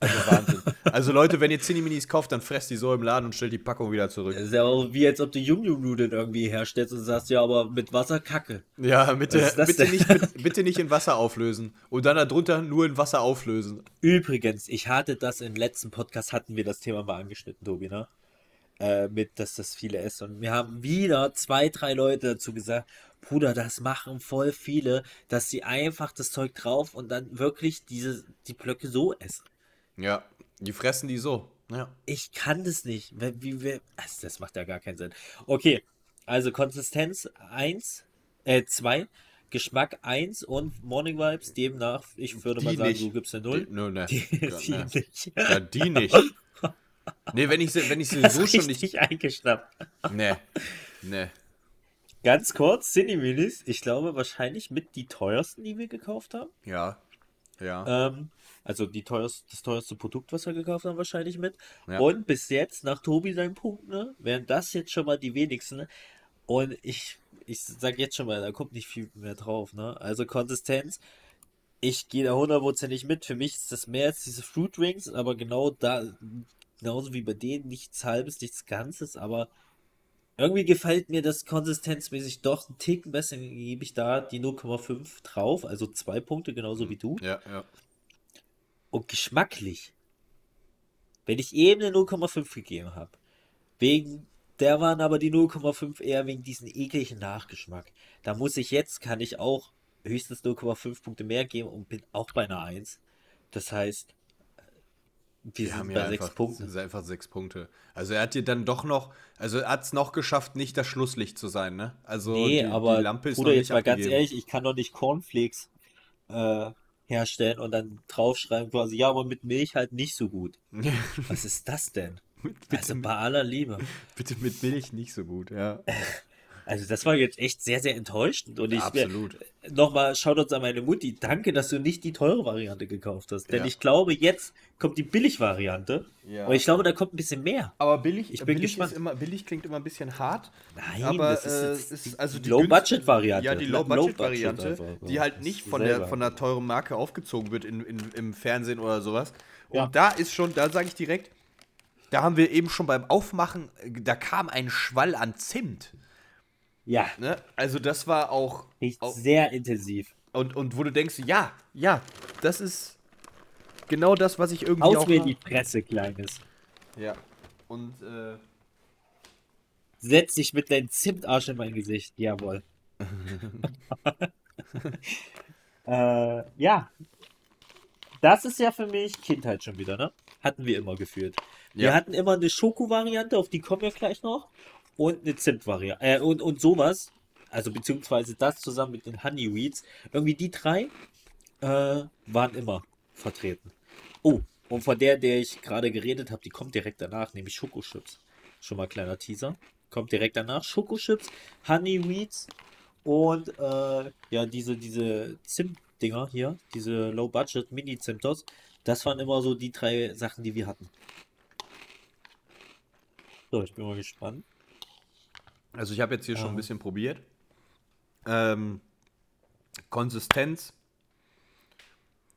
Also Wahnsinn. also Leute, wenn ihr Zinni-Minis kauft, dann fresst die so im Laden und stellt die Packung wieder zurück. Das ist ja auch wie als ob du Yum-Yum-Nudeln irgendwie herstellst und sagst, ja, aber mit Wasser kacke. Ja, bitte, bitte, nicht, bitte nicht in Wasser auflösen. Und dann darunter nur in Wasser auflösen. Übrigens, ich hatte das im letzten Podcast, hatten wir das Thema mal angeschnitten, Tobi, ne? Äh, mit, dass das viele essen. Und wir haben wieder zwei, drei Leute dazu gesagt, Bruder, das machen voll viele, dass sie einfach das Zeug drauf und dann wirklich diese, die Blöcke so essen. Ja, die fressen die so. Ja. Ich kann das nicht. Wie, wie, also das macht ja gar keinen Sinn. Okay, also Konsistenz 1, äh 2, Geschmack 1 und Morning Vibes demnach, ich würde mal Die sagen, nicht. du gibst eine 0. Die, nö, ne. Die, Ja, die ne. nicht. Ja, die nicht. Nee, wenn ich sie, wenn ich sie so schon nicht. eingeschnappt. Nee. Nee. Ganz kurz, Cineminis, ich glaube wahrscheinlich mit die teuersten, die wir gekauft haben. Ja. Ja. Ähm, also die teuerste, das teuerste Produkt, was wir gekauft haben, wahrscheinlich mit. Ja. Und bis jetzt, nach Tobi seinen Punkt, ne, wären das jetzt schon mal die wenigsten. Und ich, ich sag jetzt schon mal, da kommt nicht viel mehr drauf, ne? Also Konsistenz, ich gehe da hundertprozentig mit. Für mich ist das mehr als diese Fruit Drinks, aber genau da, genauso wie bei denen, nichts halbes, nichts Ganzes, aber irgendwie gefällt mir das konsistenzmäßig doch einen Ticken besser, gebe ich da die 0,5 drauf, also zwei Punkte, genauso wie du. ja, ja. Und geschmacklich, wenn ich eben eine 0,5 gegeben habe, wegen, der waren aber die 0,5 eher wegen diesen ekligen Nachgeschmack. Da muss ich jetzt, kann ich auch höchstens 0,5 Punkte mehr geben und bin auch bei einer 1. Das heißt, wir Wir haben ja 6 einfach, Punkten. sind einfach sechs Punkte. Also er hat dir dann doch noch, also er hat es noch geschafft, nicht das Schlusslicht zu sein, ne? Also Nee, die, aber die Lampe ist Bruder, noch jetzt nicht mal ganz abgegeben. ehrlich, ich kann doch nicht Cornflakes äh, herstellen und dann draufschreiben quasi, ja, aber mit Milch halt nicht so gut. Was ist das denn? bitte, Also bei aller Liebe. bitte mit Milch nicht so gut, ja. Also das war jetzt echt sehr, sehr enttäuschend. Und ich Absolut. nochmal Shoutouts an meine Mutti. Danke, dass du nicht die teure Variante gekauft hast. Denn Ja. ich glaube, jetzt kommt die Billig-Variante. Ja. Und ich glaube, da kommt ein bisschen mehr. Aber billig, Ich bin billig, gespannt. immer, billig klingt immer ein bisschen hart. Nein, aber das ist äh, ist die- also die Low-Budget-Variante. Ja, die Low- Low-Budget-Variante, Low-Budget einfach. die halt nicht von der, von der teuren Marke aufgezogen wird in, in, im Fernsehen oder sowas. Und Ja. da ist schon, da sage ich direkt, da haben wir eben schon beim Aufmachen, äh, da kam ein Schwall an Zimt. Ja, Ne? Also das war auch, riecht auch sehr intensiv. und, und wo du denkst, ja, ja, das ist genau das, was ich irgendwie Aus auch mir die Fresse, Kleines. Ja. Und äh, Setz dich mit deinem Zimtarsch in mein Gesicht. Jawohl. äh, ja. Das ist ja für mich Kindheit schon wieder, ne? Hatten wir immer gefühlt. Wir Ja. hatten immer eine Schoko-Variante, auf die kommen wir gleich noch. Und eine Zimt-Variante. Äh, und, und sowas. Also beziehungsweise das zusammen mit den Honeyweeds. Irgendwie die drei äh, waren immer vertreten. Oh, und von der, der ich gerade geredet habe, die kommt direkt danach, nämlich Schokochips. Schon mal kleiner Teaser. Kommt direkt danach. Schokochips, Honeyweeds und äh, ja, diese, diese Zimt-Dinger hier, diese Low-Budget Mini-Zimtos. Das waren immer so die drei Sachen, die wir hatten. So, ich bin mal gespannt. Also ich habe jetzt hier schon ein bisschen probiert. Ähm, Konsistenz.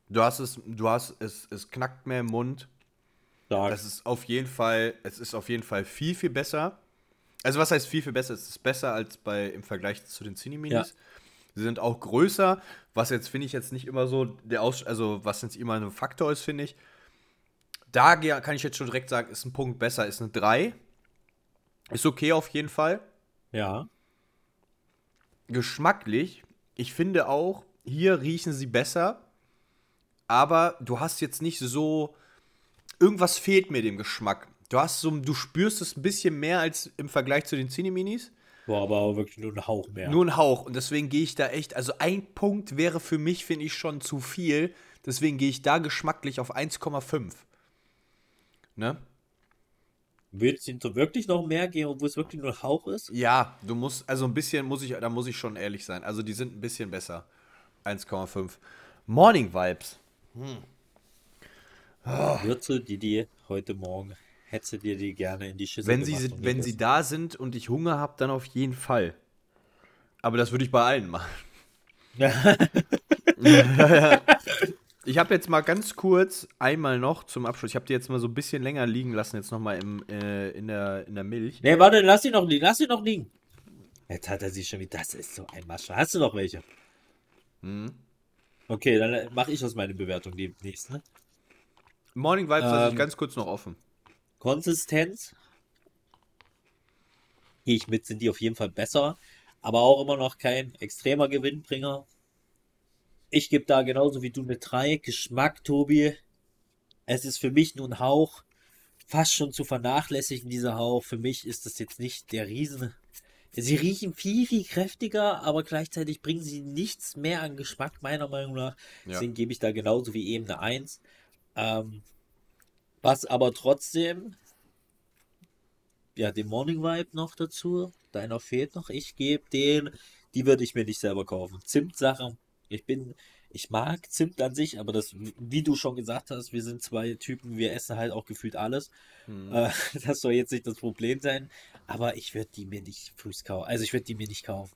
Du hast es, du hast es, es knackt mehr im Mund. Stark. Das ist auf jeden Fall, es ist auf jeden Fall viel, viel besser. Also was heißt viel, viel besser? Es ist besser als bei im Vergleich zu den Cineminis. Ja. Sie sind auch größer, was jetzt finde ich jetzt nicht immer so der Aus, also was jetzt immer ein Faktor ist, finde ich. Da kann ich jetzt schon direkt sagen, ist ein Punkt besser, ist eine 3. Ist okay auf jeden Fall. Ja. geschmacklich, ich finde auch, hier riechen sie besser, aber du hast jetzt nicht so. Irgendwas fehlt mir dem Geschmack. Du hast so, du spürst es ein bisschen mehr als im Vergleich zu den Cineminis. Boah, aber wirklich nur ein Hauch mehr. Nur ein Hauch. Und deswegen gehe ich da echt. Also ein Punkt wäre für mich, finde ich, schon zu viel. Deswegen gehe ich da geschmacklich auf 1,5. Ne? Willst du wirklich noch mehr geben, obwohl es wirklich nur ein Hauch ist? Ja, du musst, also ein bisschen muss ich, da muss ich schon ehrlich sein. Also die sind ein bisschen besser. 1,5. Morning Vibes. Würze, die die heute Morgen, hättest dir die gerne in die Schüssel Wenn sie, und wenn sie da sind und ich Hunger habe, dann auf jeden Fall. Aber das würde ich bei allen machen. Ich habe jetzt mal ganz kurz einmal noch zum Abschluss. Ich habe die jetzt mal so ein bisschen länger liegen lassen, jetzt nochmal äh, in, der, in der Milch. Nee, warte, lass sie noch liegen, lass sie noch liegen. Jetzt hat er sie schon wieder. Das ist so ein Masche. Hast du noch welche? Mhm. Okay, dann mache ich aus meiner Bewertung die nächste. Morning Vibes lasse ich Ähm, ganz kurz noch offen. Konsistenz. Gehe ich mit, sind die auf jeden Fall besser. aber auch immer noch kein extremer Gewinnbringer. Ich gebe da genauso wie du eine 3. Geschmack, Tobi. Es ist für mich nur ein Hauch, fast schon zu vernachlässigen, dieser Hauch. Für mich ist das jetzt nicht der Riesen. Sie riechen viel, viel kräftiger, aber gleichzeitig bringen sie nichts mehr an Geschmack, meiner Meinung nach. Ja. Deswegen gebe ich da genauso wie eben eine 1. Ähm, was aber trotzdem, ja, den Morning Vibe noch dazu. Deiner fehlt noch. Ich gebe den, die würde ich mir nicht selber kaufen. Zimtsache. Ich bin, ich mag Zimt an sich, aber das, wie du schon gesagt hast, wir sind zwei Typen, wir essen halt auch gefühlt alles. Hm. Äh, das soll jetzt nicht das Problem sein, aber ich würde die mir nicht frühst kaufen. Also ich würde die mir nicht kaufen.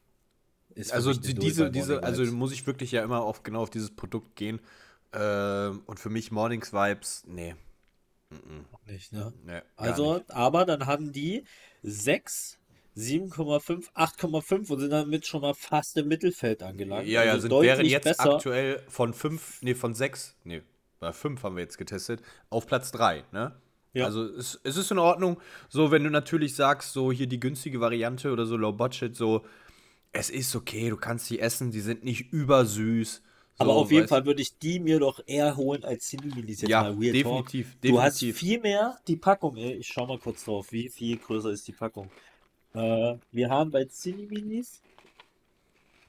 Ist Also die, diese, diese, also muss ich wirklich ja immer auf genau auf dieses Produkt gehen. Ähm, und für mich Mornings Vibes, nee. Mhm. nicht, ne? nee Also, nicht. aber dann haben die 6, 7,5, 8,5 und sind damit schon mal fast im Mittelfeld angelangt. Ja, ja, also sind, wären jetzt besser. aktuell von 5, nee, von 6, nee, bei 5 haben wir jetzt getestet, auf Platz 3, ne? Ja. Also es, es ist in Ordnung, so wenn du natürlich sagst, so hier die günstige Variante oder so Low Budget, so es ist okay, du kannst die essen, die sind nicht übersüß. So, Aber auf jeden Fall würde ich die mir doch eher holen als Cineminis jetzt Ja, mal Talk. definitiv, Du hast viel mehr die Packung, ey. Ich schau mal kurz drauf, wie viel größer ist die Packung. Äh, wir haben bei Cineminis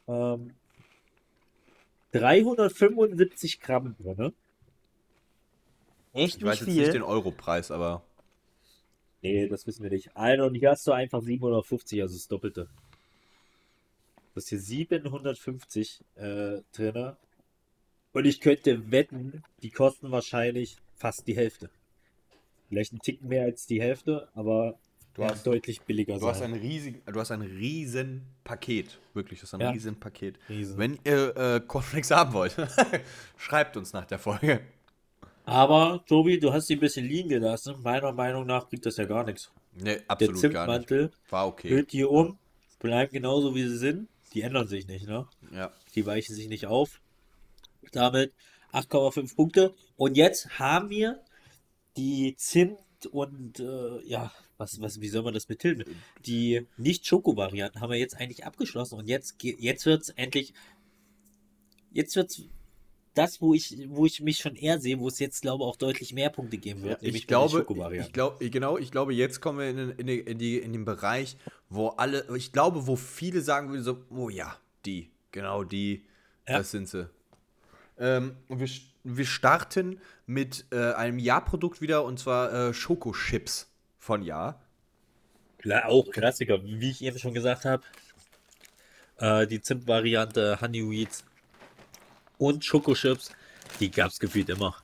ähm, 375 Gramm drin. Ne? Echt Ich weiß nicht jetzt nicht viel. den Europreis, aber Nee, das wissen wir nicht. Alter, und hier hast du einfach 750, also das Doppelte. Das ist hier 750 äh, drin. Und ich könnte wetten, die kosten wahrscheinlich fast die Hälfte. Vielleicht ein Ticken mehr als die Hälfte, aber Du werden hast- deutlich billiger du hast sein. ein riesig, du hast ein riesen Paket, wirklich, das ist ein Ja. riesen Paket. Riesen. Wenn ihr äh, Cornflakes haben wollt, schreibt uns nach der Folge. Aber, Tobi, du hast sie ein bisschen liegen gelassen. Meiner Meinung nach bringt das ja gar nichts. Nee, Der absolut gar nicht. Zimtmantel War okay. hüllt die um, bleiben genauso wie sie sind. Die ändern sich nicht, ne? Ja. Die weichen sich nicht auf. Damit 8,5 Punkte. Und jetzt haben wir die Zimt und äh, ja, was, was, wie soll man das betiteln? Die Nicht-Schoko-Varianten haben wir jetzt eigentlich abgeschlossen. Und jetzt, jetzt wird es endlich. Jetzt wird es das, wo ich, wo ich mich schon eher sehe, wo es jetzt, glaube ich, auch deutlich mehr Punkte geben wird. ich bei den glaube, ich glaube, genau, ich glaube, jetzt kommen wir in, den- in, die, in, die, in den Bereich, wo alle, ich glaube, wo viele sagen würden, so, oh ja, die, genau die, Ja. das sind sie. Ähm, und wir, wir starten mit äh, einem Ja-Produkt wieder, und zwar äh, Schokochips von Ja. Klar, auch Klassiker, wie ich eben schon gesagt habe. Äh, die Zimt-Variante, Honeyweeds und Schokochips, die gab es gefühlt immer. Haben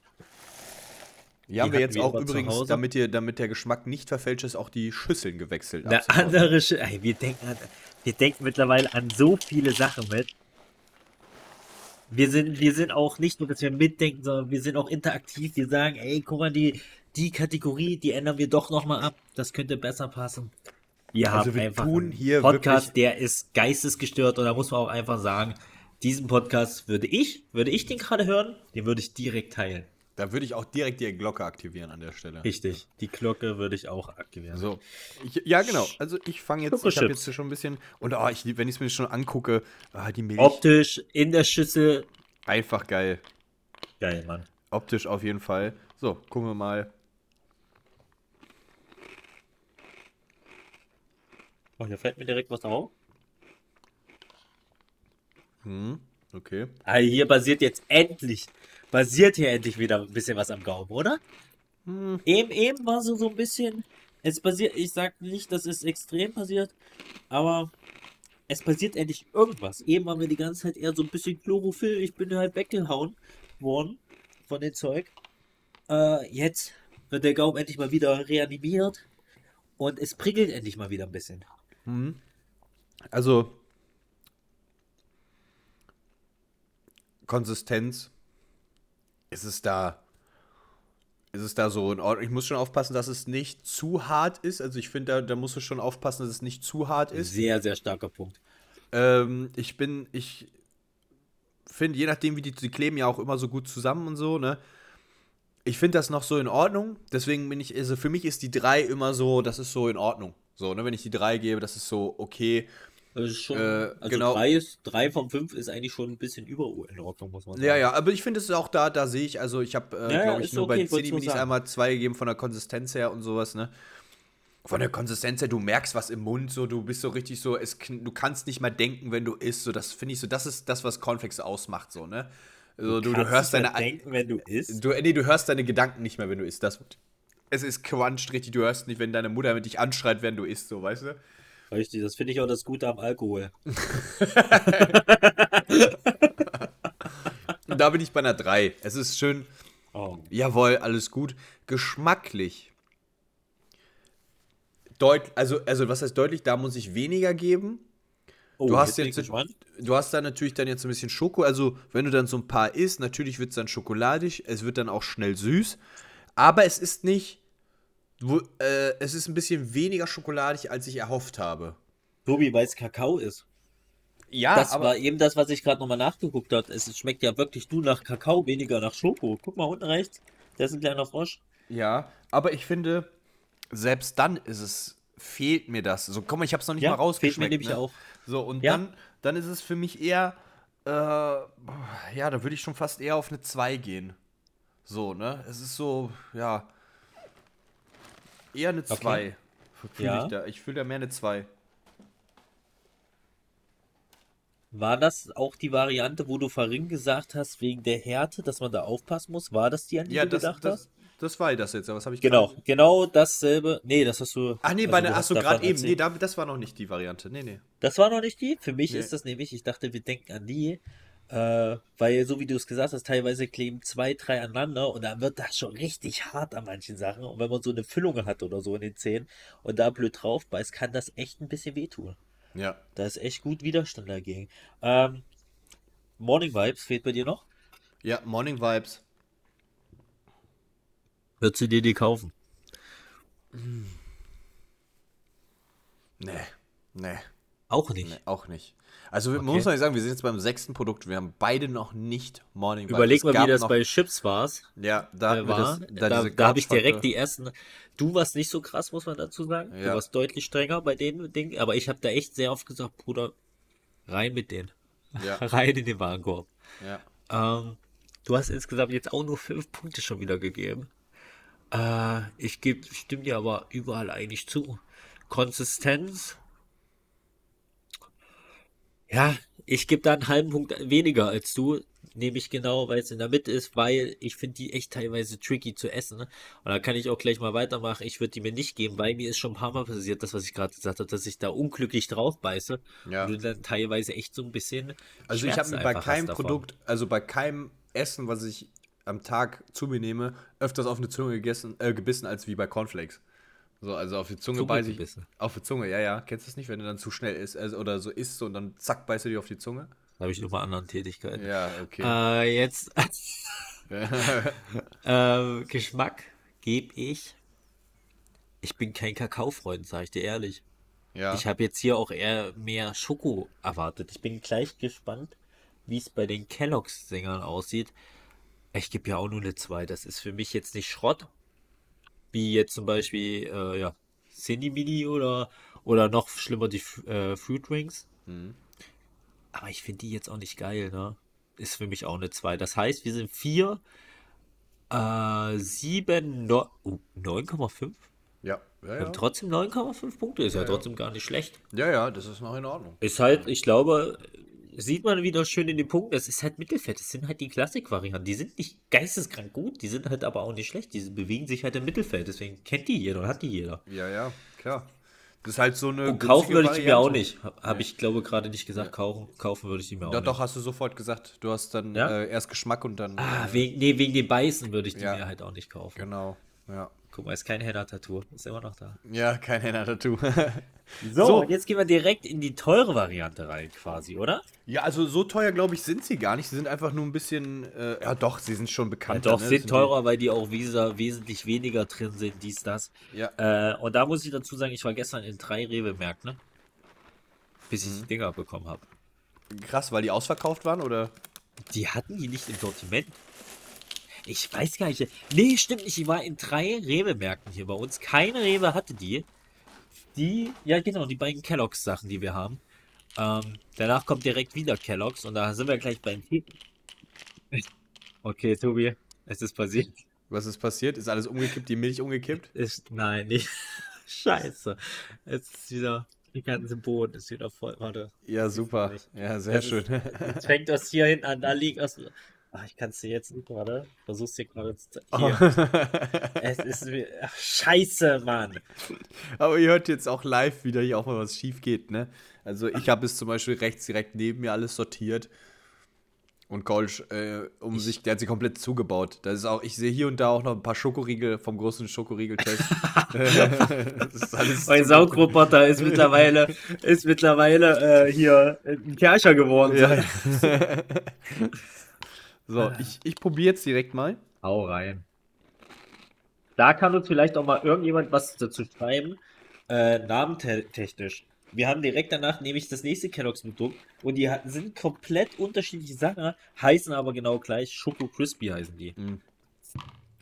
Die wir hatten jetzt wir auch übrigens, damit, ihr, damit der Geschmack nicht verfälscht ist, auch die Schüsseln gewechselt. Eine andere, Sch- ey, wir denken, an, wir denken mittlerweile an so viele Sachen mit. Wir sind, wir sind auch nicht nur, dass wir mitdenken, sondern wir sind auch interaktiv. Wir sagen, ey, guck mal, die, die Kategorie, die ändern wir doch nochmal ab. Das könnte besser passen. Wir Also haben wir einfach tun einen hier Podcast, der ist geistesgestört und da muss man auch einfach sagen, diesen Podcast würde ich, würde ich den gerade hören, den würde ich direkt teilen. Da würde ich auch direkt die Glocke aktivieren an der Stelle. Richtig. Die Glocke würde ich auch aktivieren. So. Ich, ja, genau. Also ich fange jetzt, ich habe jetzt schon ein bisschen, und oh, ich, wenn ich es mir schon angucke, ah, die Milch, Optisch in der Schüssel. einfach geil. Geil, Mann. Optisch auf jeden Fall. So, gucken wir mal. Oh, hier fällt mir direkt was auf. Hm, okay. Ah, hier basiert jetzt endlich, basiert hier endlich wieder ein bisschen was am Gaumen, oder? Eben, eben war so, so ein bisschen, es basiert, ich sag nicht, dass es extrem passiert, aber es passiert endlich irgendwas. Eben waren wir die ganze Zeit eher so ein bisschen Chlorophyll, ich bin halt weggehauen worden von dem Zeug. Äh, jetzt wird der Gaumen endlich mal wieder reanimiert und es prickelt endlich mal wieder ein bisschen. Also Konsistenz ist es da ist es da so in Ordnung. Ich muss schon aufpassen, dass es nicht zu hart ist. Also ich finde, da, da musst du schon aufpassen, dass es nicht zu hart ist. Sehr, sehr starker Punkt. Ähm, ich bin, ich finde, je nachdem, wie die, die kleben ja auch immer so gut zusammen und so, ne? Ich finde das noch so in Ordnung. Deswegen bin ich, also für mich ist die 3 immer so, das ist so in Ordnung. So, ne? Wenn ich die 3 gebe, das ist so okay. Das ist schon, Äh, also genau. drei, ist, drei von fünf ist eigentlich schon ein bisschen über in Ordnung, muss man sagen. Ja, ja, aber ich finde es auch da, da sehe ich, also ich habe, äh, Ja, glaube ich, nur okay, bei Cineminis sagen. einmal zwei gegeben von der Konsistenz her und sowas, ne? Von der Konsistenz her, du merkst was im Mund, so, du bist so richtig so, es, du kannst nicht mal denken, wenn du isst, so, das finde ich so, das ist das, was Cornflakes ausmacht, so, ne? Also, du, du, Kannst hörst deine, denken, wenn du isst. du, nee, du hörst deine Gedanken nicht mehr, wenn du isst, das, es ist quanscht richtig, du hörst nicht, wenn deine Mutter mit dich anschreit, wenn du isst, so, weißt du? Richtig, das finde ich auch das Gute am Alkohol. Und da bin ich bei einer 3. Es ist schön, Oh. Jawohl, alles gut. Geschmacklich. Deut also, also, was heißt deutlich? Da muss ich weniger geben. Oh, Du hast jetzt, du hast da natürlich dann jetzt ein bisschen Schoko. Also, wenn du dann so ein paar isst, natürlich wird es dann schokoladig. Es wird dann auch schnell süß. Aber es ist nicht. Wo, äh, es ist ein bisschen weniger schokoladig, als ich erhofft habe. Tobi, weil es Kakao ist. Ja, das war eben das, was ich gerade nochmal nachgeguckt habe. Es schmeckt ja wirklich nur nach Kakao, weniger nach Schoko. Guck mal unten rechts. Da ist ein kleiner Frosch. Ja, aber ich finde, selbst dann ist es, fehlt mir das. So, komm mal, ich habe es noch nicht Ja, mal fehlt mir rausgeschmeckt. nämlich ne? auch. So, und Ja. dann, dann ist es für mich eher, äh, ja, da würde ich schon fast eher auf eine 2 gehen. So, ne? Es ist so, ja, eher eine 2. Fühl Ja. Ich, da. ich fühle da mehr eine 2. War das auch die Variante, wo du vorhin gesagt hast, wegen der Härte, dass man da aufpassen muss? War das die, an die Ja, du das, gedacht das, hast? das war das jetzt. ja. Was habe ich Genau, gesagt? genau dasselbe. Nee, das hast du. Ach nee, also bei der, hast gerade eben. Nee, erzählt. da, das war noch nicht die Variante. Nee, nee. Das war noch nicht die. Für mich Nee. ist das nämlich, ich dachte, wir denken an die. Äh, weil, so wie du es gesagt hast, teilweise kleben zwei, drei aneinander und dann wird das schon richtig hart an manchen Sachen. Und wenn man so eine Füllung hat oder so in den Zähnen und da blöd drauf beißt, kann das echt ein bisschen wehtun. Ja. Da ist echt gut Widerstand dagegen. Ähm, Morning Vibes fehlt bei dir noch? Ja, Morning Vibes. Würdest du dir die kaufen? Nee. Nee. Auch nicht. Nee, auch nicht. Also man Okay. muss man sagen, wir sind jetzt beim sechsten Produkt. Wir haben beide noch nicht Morning Vibes. Überleg mal, wie das bei Chips war. Ja, da, äh, war. das, Da, diese da habe ich direkt die ersten. Du warst nicht so krass, muss man dazu sagen. Ja. Du warst deutlich strenger bei den Dingen. Aber ich habe da echt sehr oft gesagt, Bruder, rein mit denen. Ja, Rein in den Warenkorb. ja. Ähm, du hast insgesamt jetzt auch nur fünf Punkte schon wieder gegeben. Äh, ich geb, stimme dir aber überall eigentlich zu. Konsistenz. Ja, ich gebe da einen halben Punkt weniger als du. Nehme ich genau, weil es in der Mitte ist, weil ich finde die echt teilweise tricky zu essen. ne? Und da kann ich auch gleich mal weitermachen. Ich würde die mir nicht geben, weil mir ist schon ein paar Mal passiert, das, was ich gerade gesagt habe, dass ich da unglücklich drauf beiße. Ja. Und du dann teilweise echt so ein bisschen. Also ich habe bei keinem. Produkt, also bei keinem Essen, was ich am Tag zu mir nehme, öfters auf eine Zunge gegessen, äh, gebissen als wie bei Cornflakes. So, also auf die Zunge, Zunge beiße ich. Auf die Zunge, ja, ja. Kennst du das nicht, wenn du dann zu schnell isst also, oder so isst und dann zack, beißt du dir auf die Zunge? Da habe ich noch mal anderen Tätigkeiten. Ja, okay. Äh, jetzt äh, Geschmack gebe ich. Ich bin kein Kakaofreund, sage ich dir ehrlich. ja. Ich habe jetzt hier auch eher mehr Schoko erwartet. Ich bin gleich gespannt, wie es bei den Kelloggs-Sängern aussieht. Ich gebe ja auch nur eine 2. Das ist für mich jetzt nicht Schrott. Wie jetzt zum Beispiel, äh, ja, Cindy Mini oder, oder noch schlimmer die äh, Fruit Rings. Mhm. Aber ich finde die jetzt auch nicht geil, ne? Ist für mich auch eine 2. Das heißt, wir sind 4, äh, 7, no, oh, 9,5. ja. Ja, ja. Und trotzdem 9,5 Punkte ist ja, Ja, ja. trotzdem gar nicht schlecht. ja, ja, das ist noch in Ordnung. Ist halt, ich glaube, sieht man wieder schön in den Punkten, es ist halt Mittelfett. Es sind halt die Klassik-Varianten. Die sind nicht geisteskrank gut, die sind halt aber auch nicht schlecht. Die bewegen sich halt im Mittelfeld. Deswegen kennt die jeder und hat die jeder. Ja, ja, klar. Das ist halt so eine. Und kaufen würde ich die mir auch nicht. Habe hab ich, glaube gerade nicht gesagt, kaufen, kaufen würde ich die mir auch Doch, nicht. doch, hast du sofort gesagt. Du hast dann Ja? äh, erst Geschmack und dann. Ah, äh, wegen, nee, wegen dem Beißen würde ich die Ja. mir halt auch nicht kaufen. Genau. Ja. Guck mal, ist kein Henna-Tattoo. Ist immer noch da. Ja, kein Henna-Tattoo. So, So. und jetzt gehen wir direkt in die teure Variante rein, quasi, oder? ja, also so teuer, glaube ich, sind sie gar nicht. Sie sind einfach nur ein bisschen. Äh, ja, doch, sie sind schon Ja, bekannt. doch, sind teurer, weil die auch wesa- wesentlich weniger drin sind, dies, das. Ja. Äh, und da muss ich dazu sagen, ich war gestern in drei Rewe-Märkten, ne? bis ich die Dinger bekommen habe. Krass, weil die ausverkauft waren, oder? Die hatten die nicht im Sortiment. Ich weiß gar nicht. Nee, stimmt nicht. Ich war in drei Rewe-Märkten hier bei uns. Keine Rewe hatte die. Die, ja genau, die beiden Kelloggs-Sachen, die wir haben. Ähm, danach kommt direkt wieder Kellogg's und da sind wir gleich beim Team. Okay, Tobi, es ist passiert. Was ist passiert? Ist alles umgekippt, die Milch umgekippt? Ist, nein, nicht. Scheiße. Jetzt ist wieder, die ganze Boden ist wieder voll. Warte. Ja, super. Ja, sehr Das schön. ist- Jetzt fängt das hier hinten an, da liegt das. Ach, ich kann es dir jetzt nicht gerade. Versuch's dir gerade zu. Hier. Es ist. wie- Ach, scheiße, Mann. Aber ihr hört jetzt auch live wieder hier auch mal was schief geht, ne? Also ich habe es zum Beispiel rechts direkt neben mir alles sortiert. Und Kolsch, äh, um Ich- sich, der hat sich komplett zugebaut. Das ist auch, ich sehe hier und da auch noch ein paar Schokoriegel vom großen Schokoriegel-Test. Mein. Saugroboter ist mittlerweile, ist mittlerweile äh, hier ein Kercher geworden. Ja. so, ich, ich probiere jetzt direkt mal. Hau rein. Da kann uns vielleicht auch mal irgendjemand was dazu schreiben, äh, namentechnisch. Wir haben direkt danach nämlich das nächste Kellogg's Produkt und die sind komplett unterschiedliche Sachen, heißen aber genau gleich. Schoko Crispy heißen die.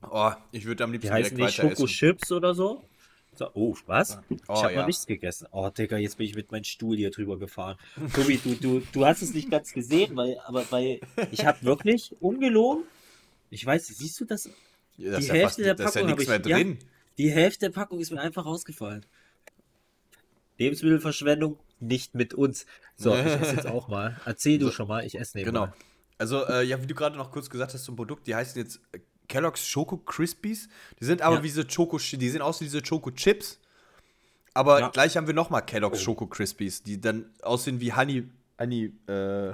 Oh, ich würde am Die liebsten heißen direkt nicht weiter Schoko essen. Chips oder so. So oh, was? Oh, ich habe ja. noch nichts gegessen. Oh, Digga, jetzt bin ich mit meinem Stuhl hier drüber gefahren. Tobi, du, du, du hast es nicht ganz gesehen, weil, aber weil ich habe wirklich ungelogen. Ich weiß, siehst du das? Ja, das die ist ja Hälfte fast, der ist ja Packung nichts hab mehr ich- ja. drin. Die Hälfte der Packung ist mir einfach rausgefallen. Lebensmittelverschwendung nicht mit uns. So, ich esse jetzt auch mal. Erzähl du schon mal, ich esse nebenbei. Genau. Also, äh, ja, wie du gerade noch kurz gesagt hast zum Produkt, die heißen jetzt äh, Kellogg's Choco Crispies. Die sind aber Ja. wie diese Choco, die sehen aus wie diese Choco Chips. Aber Ja. gleich haben wir nochmal Kellogg's Oh. Choco Crispies, die dann aussehen wie Honey, Honey äh,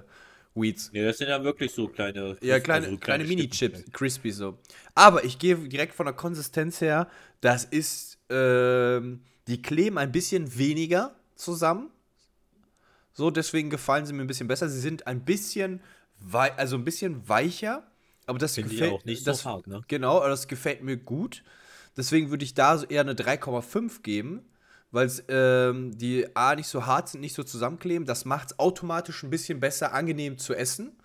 Weeds. Nee, das sind ja wirklich so kleine. Ja, kleine, also so kleine Stückchen. Mini-Chips, crispy so. Aber ich gehe direkt von der Konsistenz her, das ist, ähm, die kleben ein bisschen weniger zusammen. So, deswegen gefallen sie mir ein bisschen besser. Sie sind ein bisschen, also ein bisschen weicher, aber das Finde ich gefällt auch nicht das, so hart, ne? Genau, aber das gefällt mir gut. Deswegen würde ich da so eher eine 3,5 geben, weil ähm, die A nicht so hart sind, nicht so zusammenkleben. Das macht es automatisch ein bisschen besser, angenehm zu essen.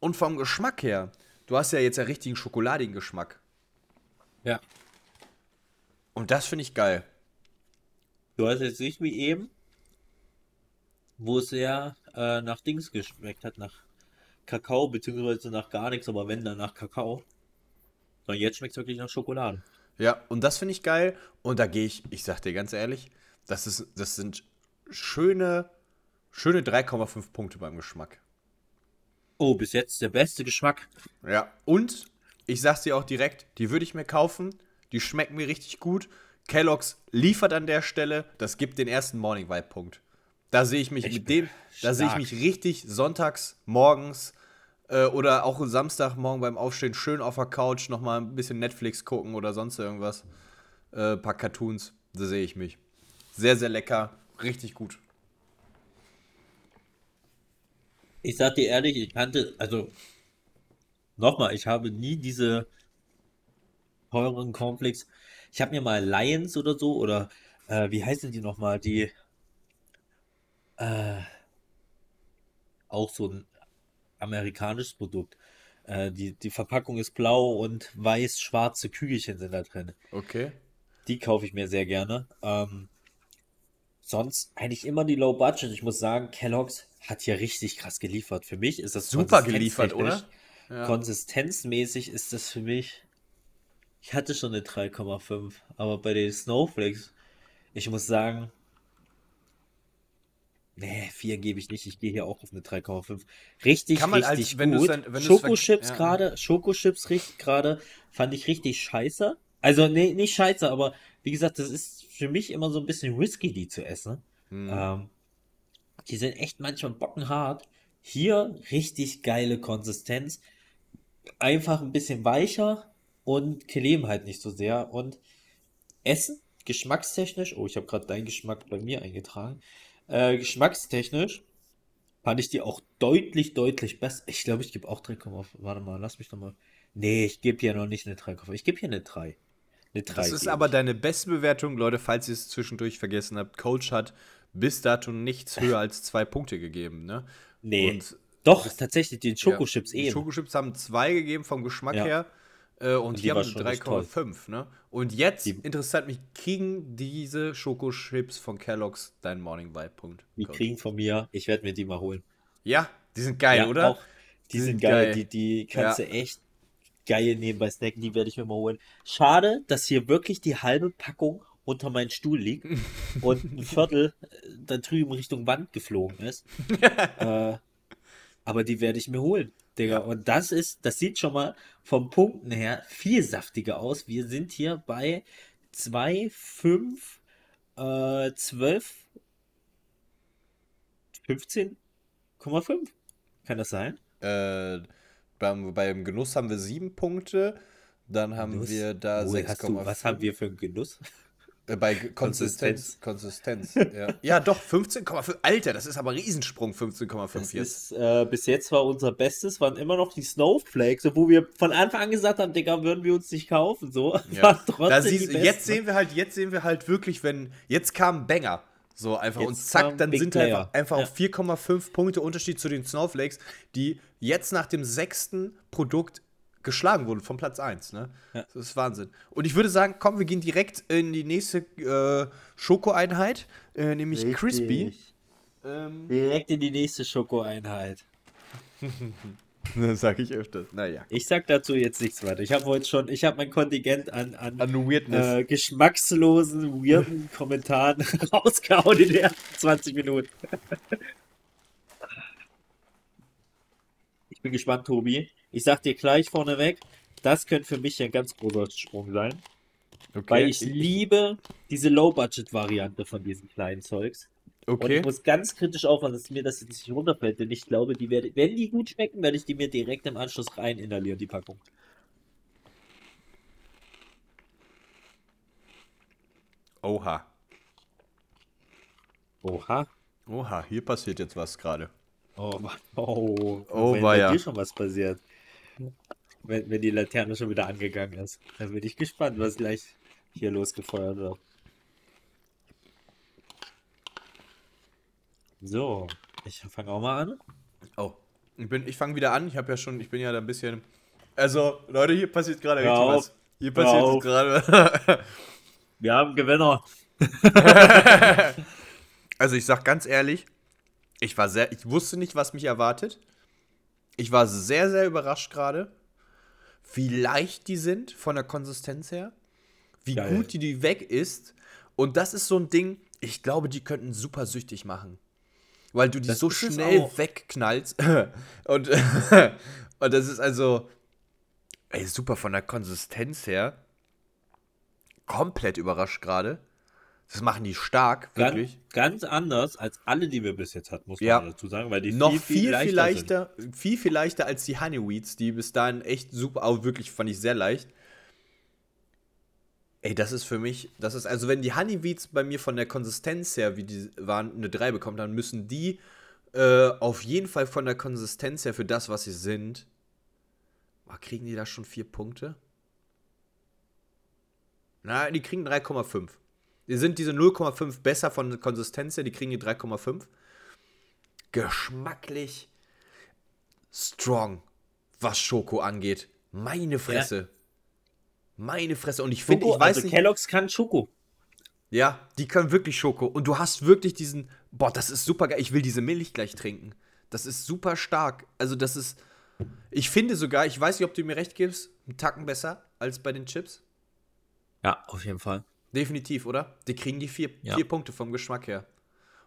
Und vom Geschmack her, du hast ja jetzt einen richtigen schokoladigen Geschmack. Ja. Und das finde ich geil. Du hast jetzt nicht wie eben, wo es ja äh, nach Dings geschmeckt hat, nach Kakao, beziehungsweise nach gar nichts, aber wenn dann nach Kakao. Sondern jetzt schmeckt es wirklich nach Schokolade. Ja, und das finde ich geil. Und da gehe ich, ich sag dir ganz ehrlich, das, ist, das sind schöne, schöne 3,5 Punkte beim Geschmack. Oh, bis jetzt der beste Geschmack. Ja, und ich sag's dir auch direkt, die würde ich mir kaufen. Die schmecken mir richtig gut. Kellogg's liefert an der Stelle. Das gibt den ersten Morning Vibe Punkt. Da sehe ich mich Ich mit dem, da sehe ich mich richtig sonntags morgens äh, oder auch Samstagmorgen beim Aufstehen schön auf der Couch nochmal ein bisschen Netflix gucken oder sonst irgendwas. Äh, paar Cartoons. Da sehe ich mich. Sehr, sehr lecker. Richtig gut. Ich sag dir ehrlich, ich kannte, also nochmal, ich habe nie diese teuren Cornflakes. Ich habe mir mal Lions oder so, oder äh, wie heißen die nochmal, die äh, auch so ein amerikanisches Produkt. Äh, die, die Verpackung ist blau und weiß-schwarze Kügelchen sind da drin. Okay. Die kaufe ich mir sehr gerne. Ähm, sonst eigentlich immer die Low Budget. Ich muss sagen, Kellogg's hat hier richtig krass geliefert. Für mich ist das Super geliefert, oder? konsistenztechnisch- Konsistenzmäßig ist das für mich. Ich hatte schon eine 3,5, aber bei den Snowflakes, ich muss sagen, nee, 4 gebe ich nicht. Ich gehe hier auch auf eine 3,5. Richtig, Kann man als- richtig wenn du's gut. dann- wenn Schokochips ja. gerade, Schokochips richtig gerade, fand ich richtig scheiße. Also, nee, nicht scheiße, aber wie gesagt, das ist für mich immer so ein bisschen risky, die zu essen. Hm. Ähm, die sind echt manchmal bockenhart. Hier richtig geile Konsistenz. Einfach ein bisschen weicher und kleben halt nicht so sehr. Und Essen, geschmackstechnisch, oh, ich habe gerade deinen Geschmack bei mir eingetragen. Äh, geschmackstechnisch fand ich die auch deutlich, deutlich besser. Ich glaube, ich gebe auch 3,5. Warte mal, lass mich noch mal. Nee, ich gebe hier noch nicht eine 3,5. Ich gebe hier eine 3. Eine 3 Das ist aber ich. deine beste Bewertung, Leute, falls ihr es zwischendurch vergessen habt. Coach hat bis dato nichts höher als zwei Punkte gegeben, ne? Nee. Und Doch, tatsächlich, die Schokochips ja, die eben. Schokochips haben zwei gegeben vom Geschmack Ja. her. Äh, und die die haben war eine schon echt toll. 3,5, ne? Und jetzt Die- interessiert mich, kriegen diese Schokochips von Kellogg's deinen Morning Vibe Punkt? Die kriegen von mir, ich werde mir die mal holen. Ja, die sind geil, Ja, oder? Auch, die sind geil, geil. die, die kannst Ja. du echt geil nebenbei snacken, die werde ich mir mal holen. Schade, dass hier wirklich die halbe Packung unter meinem Stuhl liegt und ein Viertel äh, da drüben Richtung Wand geflogen ist. äh, aber die werde ich mir holen, Digga. Und das ist, das sieht schon mal vom Punkten her viel saftiger aus. Wir sind hier bei 2, 5, äh, 12, 15,5. Kann das sein? Äh, beim, beim Genuss haben wir sieben Punkte. Dann haben Genuss? wir da Woher hast du, 6,5. was haben wir für einen Genuss? Äh, bei G- Konsistenz. Konsistenz. ja. ja, doch, 15,5. Alter, das ist aber ein Riesensprung, 15,5 Das jetzt. ist, äh, bis jetzt war unser Bestes, waren immer noch die Snowflakes, obwohl wir von Anfang an gesagt haben, Digga, würden wir uns nicht kaufen, so. Ja. Da siehst, jetzt sehen wir halt, jetzt sehen wir halt wirklich, wenn, jetzt kam Banger. So einfach und Jetzt zack, kam dann Big sind Player. halt einfach Ja. auf 4,5 Punkte Unterschied zu den Snowflakes, die jetzt nach dem sechsten Produkt geschlagen wurden von Platz 1. Ne? Ja. Das ist Wahnsinn. Und ich würde sagen, komm, wir gehen direkt in die nächste äh, Schokoeinheit, äh, nämlich Richtig. Crispy. Ähm, Direkt in die nächste Schokoeinheit. das sage ich öfters. Naja. Ich sag dazu jetzt nichts weiter. Ich habe heute schon, ich habe mein Kontingent an, an, An Weirdness. äh, geschmackslosen, weirden Kommentaren rausgehauen in den ersten 20 Minuten. Ich bin gespannt, Tobi. Ich sag dir gleich vorneweg, das könnte für mich ein ganz großer Sprung sein. okay. Weil ich liebe diese Low-Budget-Variante von diesen kleinen Zeugs. Und okay. ich muss ganz kritisch aufpassen, dass mir das jetzt nicht runterfällt, denn ich glaube, die werde, wenn die gut schmecken, werde ich die mir direkt im Anschluss rein inhalieren, die Packung. Oha. Oha. Oha, hier passiert jetzt was gerade. Oh, Mann. oh, Oh, war ja. dir schon was passiert. Wenn, wenn die Laterne schon wieder angegangen ist. Dann bin ich gespannt, was gleich hier losgefeuert wird. So, ich fange auch mal an. Oh, ich, bin- ich fange wieder an. Ich habe ja schon, ich bin ja da ein bisschen. Also, Leute, hier passiert gerade richtig auf. was. Hier passiert gerade. Wir haben Gewinner. also, ich sag ganz ehrlich, ich war sehr, ich wusste nicht, was mich erwartet. Ich war sehr, sehr überrascht gerade, wie leicht die sind von der Konsistenz her, wie Geil. gut die, die weg ist. Und das ist so ein Ding, ich glaube, die könnten super süchtig machen. Weil du die Das so schnell wegknallst. und, und das ist also, ey, super von der Konsistenz her. Komplett überrascht gerade. Das machen die stark, wirklich. Ganz, ganz anders als alle, die wir bis jetzt hatten, muss man Ja. dazu sagen, weil die noch viel, viel, leichter, sind. leichter, viel, viel leichter als die Honeyweeds, die bis dahin echt super, auch wirklich fand ich sehr leicht. Ey, das ist für mich, das ist, also wenn die Honeyweeds bei mir von der Konsistenz her, wie die waren, eine 3 bekommen, dann müssen die äh, auf jeden Fall von der Konsistenz her für das, was sie sind. Boah, kriegen die da schon vier Punkte? Na, die kriegen 3,5. Die sind diese 0,5 besser von der Konsistenz her, die kriegen die 3,5 geschmacklich strong, was Schoko angeht. Meine Fresse. Meine Fresse. Und ich finde, ich weiß also nicht. Kellogg's kann Schoko. Ja, die können wirklich Schoko. Und du hast wirklich diesen. Boah, das ist super geil. Ich will diese Milch gleich trinken. Das ist super stark. Also, das ist. Ich finde sogar, ich weiß nicht, ob du mir recht gibst, einen Tacken besser als bei den Chips. Ja, auf jeden Fall. Definitiv, oder? Die kriegen die vier, Ja. vier Punkte vom Geschmack her.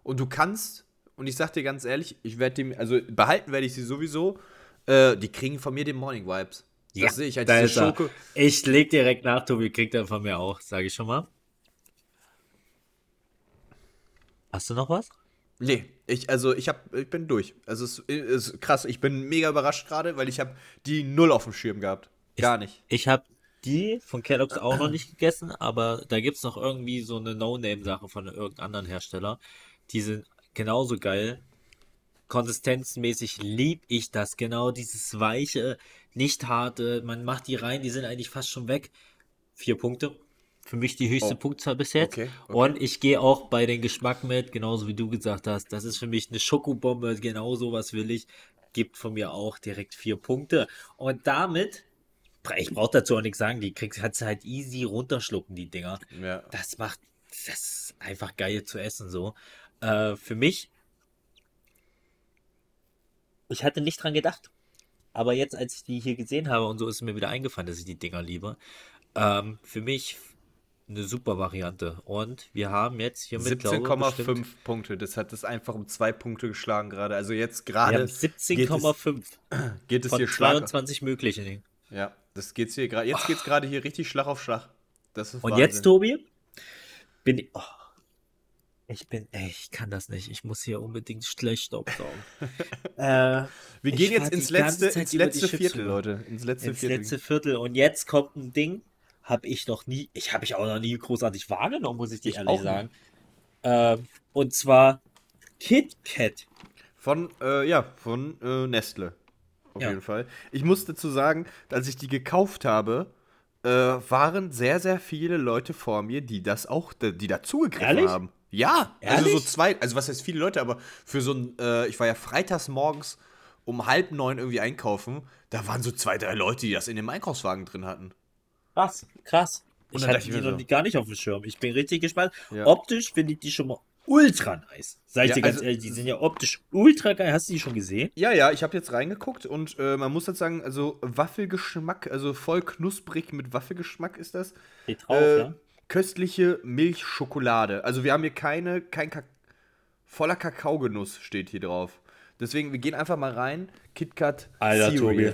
Und du kannst, und ich sag dir ganz ehrlich, ich werde dem, also behalten werde ich sie sowieso, äh, die kriegen von mir den Morning Vibes. Das sehe ich als da ist er. Schoko. Ich leg direkt nach, Tobi kriegt er von mir auch, sage ich schon mal. Hast du noch was? Nee, ich, also ich hab, ich bin durch. Also es ist krass, ich bin mega überrascht gerade, weil ich habe die null auf dem Schirm gehabt. Gar nicht. Ich habe die von Kellogg's auch noch nicht gegessen, aber da gibt es noch irgendwie so eine No-Name-Sache von irgendeinem anderen Hersteller. Die sind genauso geil. Konsistenzmäßig lieb ich das. Genau dieses weiche, nicht harte. Man macht die rein, die sind eigentlich fast schon weg. Vier Punkte. Für mich die höchste Oh. Punktzahl bis jetzt. Okay, okay. Und ich gehe auch bei den Geschmack mit, genauso wie du gesagt hast. Das ist für mich eine Schokobombe, genau sowas will ich. Gibt von mir auch direkt vier Punkte. Und damit ich brauche dazu auch nichts sagen. Die kriegst, kannst du halt easy runterschlucken, die Dinger. Ja. Das macht, das ist einfach geil zu essen so. Äh, für mich, ich hatte nicht dran gedacht. Aber jetzt, als ich die hier gesehen habe und so, ist mir wieder eingefallen, dass ich die Dinger liebe. Ähm, für mich eine super Variante. Und wir haben jetzt glaube ich, 17,5 Punkte. Das hat das einfach um zwei Punkte geschlagen gerade. Also jetzt gerade haben 17,5 geht es von hier Schlag. 22 möglichen. Ja, das geht's hier gerade. Jetzt geht's gerade hier richtig Schlag auf Schlag. Das ist Und Wahnsinn. jetzt, Tobi, bin ich. Oh, ich bin. Ey, ich kann das nicht. Ich muss hier unbedingt schlecht aufsaugen. äh, Wir gehen jetzt ins letzte, ins über letzte Viertel, rüber. Leute. Ins letzte ins Viertel. letzte Viertel. Und jetzt kommt ein Ding, habe ich noch nie. Ich habe ich auch noch nie großartig wahrgenommen, muss ich dir Ich ehrlich sagen. Ähm, und zwar Kit Kat. Von, äh, ja, von äh, Nestle. Auf Ja. jeden Fall. Ich muss dazu sagen, als ich die gekauft habe, äh, waren sehr, sehr viele Leute vor mir, die das auch, die dazugegriffen Ehrlich? haben. Ja, also so Ehrlich? zwei, also was heißt viele Leute, aber für so ein, äh, ich war ja freitags morgens um halb neun irgendwie einkaufen, da waren so zwei, drei Leute, die das in dem Einkaufswagen drin hatten. Krass, krass. Und Ich dann hatte die noch so- nie- gar nicht auf dem Schirm. Ich bin richtig gespannt. Ja. Optisch finde ich die schon mal ultra nice. Sag ich Ja, dir ganz also- ehrlich, die sind ja optisch ultra geil. Hast du die schon gesehen? Ja, ja, ich habe jetzt reingeguckt und äh, man muss jetzt sagen, also Waffelgeschmack, also voll knusprig mit Waffelgeschmack ist das. Steht drauf, Äh, ja. Köstliche Milchschokolade. Also wir haben hier keine, kein Kak voller Kakaogenuss steht hier drauf. Deswegen, wir gehen einfach mal rein. KitKat Alter, Cereal. Tobi.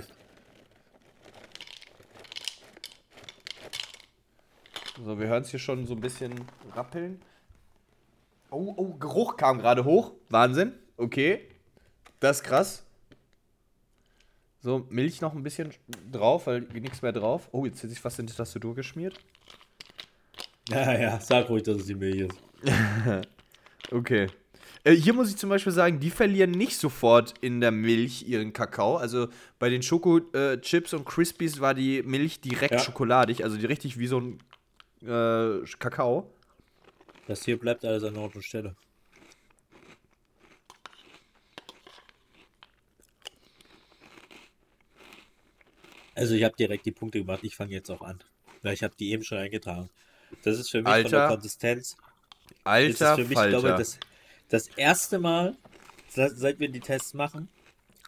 So, wir hören es hier schon so ein bisschen rappeln. Oh, oh, Geruch kam gerade hoch. Wahnsinn. Okay. Das ist krass. So, Milch noch ein bisschen drauf, weil nichts mehr drauf. Oh, jetzt hat sich was in die Tastatur geschmiert. Ja, ja, sag ruhig, dass es die Milch ist. Okay. Äh, hier muss ich zum Beispiel sagen, die verlieren nicht sofort in der Milch ihren Kakao. Also bei den Schoko-Chips und Crispies war die Milch direkt Ja. schokoladig, also die richtig wie so ein äh, Kakao. Das hier bleibt alles an Ort und Stelle. Also ich habe direkt die Punkte gemacht. Ich fange jetzt auch an. Weil ich habe die eben schon eingetragen. Das ist für mich von der Alter. Konsistenz. ist es Alter für mich, Falter. glaube ich, das, das erste Mal, se- seit wir die Tests machen,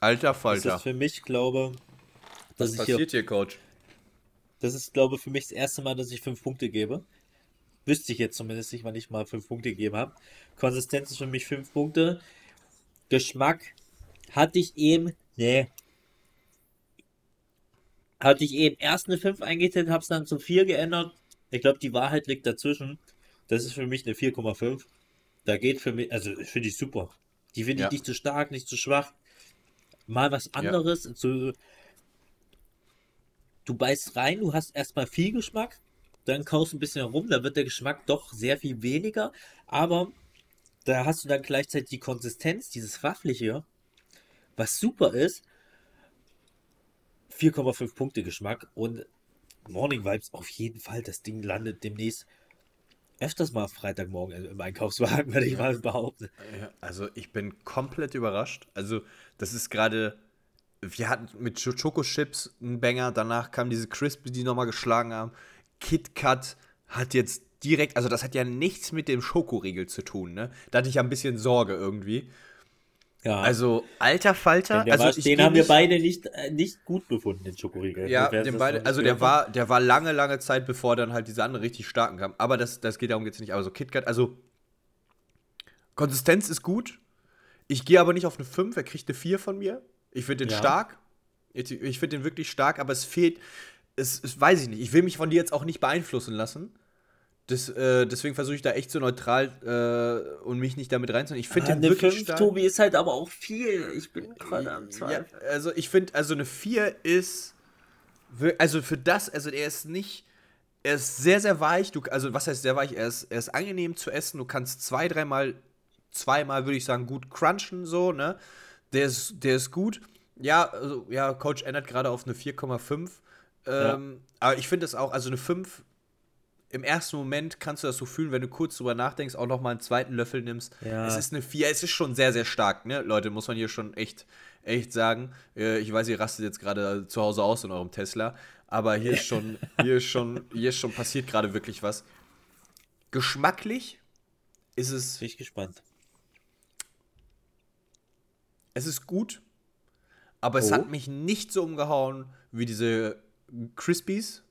Alter ist Falter. es für mich, glaube dass ich hier, hier, Coach? das ist, glaube für mich das erste Mal, dass ich fünf Punkte gebe. Wüsste ich jetzt zumindest nicht, wann ich mal fünf Punkte gegeben habe. Konsistenz ist für mich fünf Punkte. Geschmack hatte ich eben, nee. Hatte ich eben erst eine 5 eingetippt, habe es dann zu 4 geändert. Ich glaube, die Wahrheit liegt dazwischen. Das ist für mich eine 4,5. Da geht für mich, also finde ich super. Die finde Ja. ich nicht zu stark, nicht zu schwach. Mal was anderes. Zu, du beißt rein, du hast erstmal viel Geschmack, dann kaust du ein bisschen herum, da wird der Geschmack doch sehr viel weniger, aber da hast du dann gleichzeitig die Konsistenz, dieses Waffliche, was super ist. 4,5 Punkte Geschmack und Morning Vibes auf jeden Fall. Das Ding landet demnächst öfters mal Freitagmorgen im Einkaufswagen, würde ich mal behaupten. Also ich bin komplett überrascht. Also das ist gerade, wir hatten mit Sch- Schokochips einen Banger, danach kam diese Crispy, die nochmal geschlagen haben. Kit Kat hat jetzt direkt, also das hat ja nichts mit dem Schokoriegel zu tun, ne? Da hatte ich ja ein bisschen Sorge irgendwie. Ja, Also alter Falter, den, der also war, den haben wir beide nicht, äh, nicht gut befunden, den Schokoriegel. Ja, den beide, also der war, der war lange, lange Zeit, bevor dann halt diese anderen richtig starken kamen. Aber das, das geht darum jetzt nicht. Aber so KitKat, also Konsistenz ist gut. Ich gehe aber nicht auf eine 5, er kriegt eine 4 von mir. Ich finde den Ja. stark. Ich, ich finde den wirklich stark, aber es fehlt, es, es weiß ich nicht. Ich will mich von dir jetzt auch nicht beeinflussen lassen. Das, äh, deswegen versuche ich da echt so neutral äh, und mich nicht damit reinzunehmen. Ich finde Ah, eine wirklich 5, stark. Tobi, ist halt aber auch viel. Ich bin gerade am Ja, Zweifeln. also ich finde, also eine 4 ist, also für das, also er ist nicht, er ist sehr, sehr weich, du, also was heißt sehr weich, er ist, er ist angenehm zu essen, du kannst zwei, dreimal, zweimal würde ich sagen, gut crunchen, so, ne, der ist, der ist gut, ja, also, ja, Coach ändert gerade auf eine 4,5, ähm, aber ich finde es auch, also eine 5 im ersten Moment kannst du das so fühlen, wenn du kurz drüber nachdenkst, auch noch mal einen zweiten Löffel nimmst. Ja. Es ist eine 4, es ist schon sehr, sehr stark, ne? Leute, muss man hier schon echt, echt sagen. Äh, ich weiß, ihr rastet jetzt gerade zu Hause aus in eurem Tesla. aber hier ist schon, hier ist schon, hier ist schon passiert gerade wirklich was. Geschmacklich ist es, Bin ich gespannt. es ist gut, aber es Oh. hat mich nicht so umgehauen wie diese Crispies.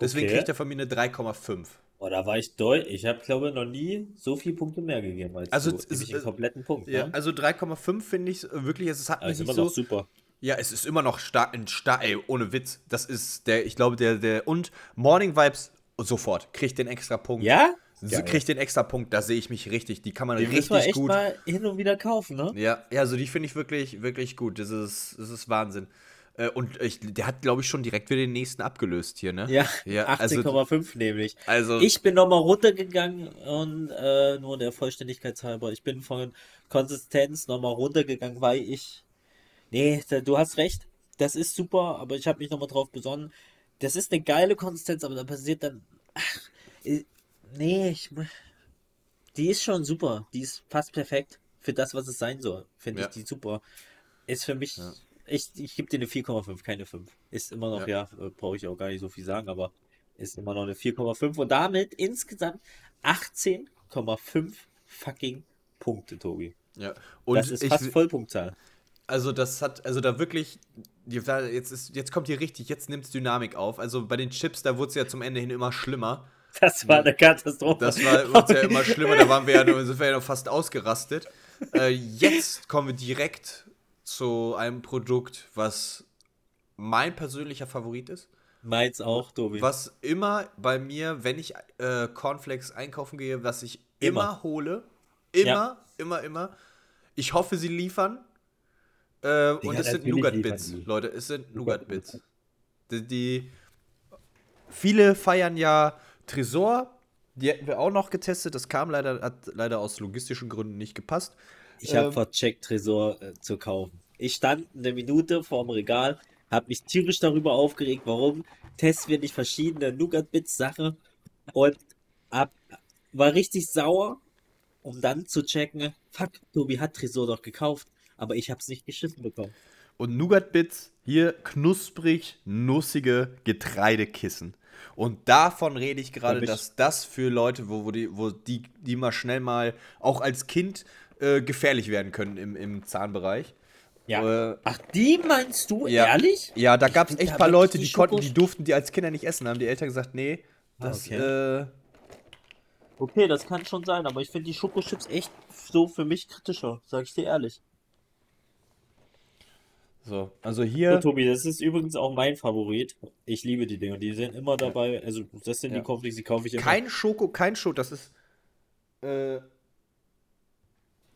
Deswegen Okay. kriegt er von mir eine 3,5. Oh, da war ich deutlich. Ich habe, glaube ich, noch nie so viele Punkte mehr gegeben als Also, du. es- Nämlich einen kompletten Punkt. Ja, ne? also 3,5 finde ich wirklich, es hat Aber mich ist immer so. noch super. Ja, es ist immer noch stark, ein stark, ey, ohne Witz. Das ist der, ich glaube, der, der, und Morning Vibes sofort, kriegt den extra Punkt. Ja? Geil. kriegt den extra Punkt, da sehe ich mich richtig. Die kann man Den richtig echt gut. mal hin und wieder kaufen, ne? Ja, ja, also die finde ich wirklich, wirklich gut. Das ist, das ist Wahnsinn. Äh, Und ich, der hat, glaube ich, schon direkt wieder den nächsten abgelöst hier, ne? Ja, ja also, 18,5 nämlich. also Ich bin nochmal runtergegangen und äh, nur der Vollständigkeit halber, ich bin von Konsistenz nochmal runtergegangen, weil ich. Nee, du hast recht, das ist super, aber ich habe mich nochmal drauf besonnen. Das ist eine geile Konsistenz, aber da passiert dann. Ach, äh, nee, ich. Die ist schon super. Die ist fast perfekt für das, was es sein soll. Finde Ja. ich die super. Ist für mich. Ich, ich gebe dir eine 4,5, keine 5. Ist immer noch, ja, äh, brauche ich auch gar nicht so viel sagen, aber ist immer noch eine 4,5 und damit insgesamt 18,5 fucking Punkte, Tobi. ja. Und das ist ich, fast Vollpunktzahl. Also das hat, also da wirklich, jetzt, ist, jetzt kommt hier richtig, jetzt nimmt es Dynamik auf. Also bei den Chips, da wurde es ja zum Ende hin immer schlimmer. Das war eine Katastrophe. Das war wird's ja immer schlimmer, da waren wir ja, nur- sind wir ja noch fast ausgerastet. Äh, jetzt kommen wir direkt zu einem Produkt, was mein persönlicher Favorit ist. Meins auch, Tobi. Was immer bei mir, wenn ich äh, Cornflakes einkaufen gehe, was ich immer, Immer. hole. Immer, Ja. immer, immer. Ich hoffe, sie liefern. Äh, und es sind natürlich Nougat liefern Bits, die. Leute. Es sind Nougat Bits. Die, die viele feiern ja Tresor. Die hätten wir auch noch getestet. Das kam leider, hat leider aus logistischen Gründen nicht gepasst. Ich habe Ähm, vercheckt, Tresor äh, zu kaufen. Ich stand eine Minute vorm Regal, habe mich tierisch darüber aufgeregt, warum testen wir nicht verschiedene Nougat-Bits-Sachen und hab, war richtig sauer, um dann zu checken, fuck, Tobi hat Tresor doch gekauft, aber ich habe es nicht geschissen bekommen. Und Nougat Bits, hier knusprig, nussige Getreidekissen. Und davon rede ich gerade, dass das für Leute, wo, wo, die, wo die, die mal schnell mal auch als Kind äh, gefährlich werden können im, im Zahnbereich. Äh, Ach, die meinst du, ja. ehrlich? Ja, da gab es echt ein paar Leute, die die konnten, die durften die als Kinder nicht essen. Haben die Eltern gesagt, nee, das, okay. äh, Okay, das kann schon sein, aber ich finde die Schokochips echt so für mich kritischer, sag ich dir ehrlich. so. Also Ja, hier, Tobi, das ist übrigens auch mein Favorit. Ich liebe die Dinger, die sind immer dabei. Also, das sind Ja. die Cornflakes, die kaufe ich immer. kein Schoko, kein Schoko, das ist äh,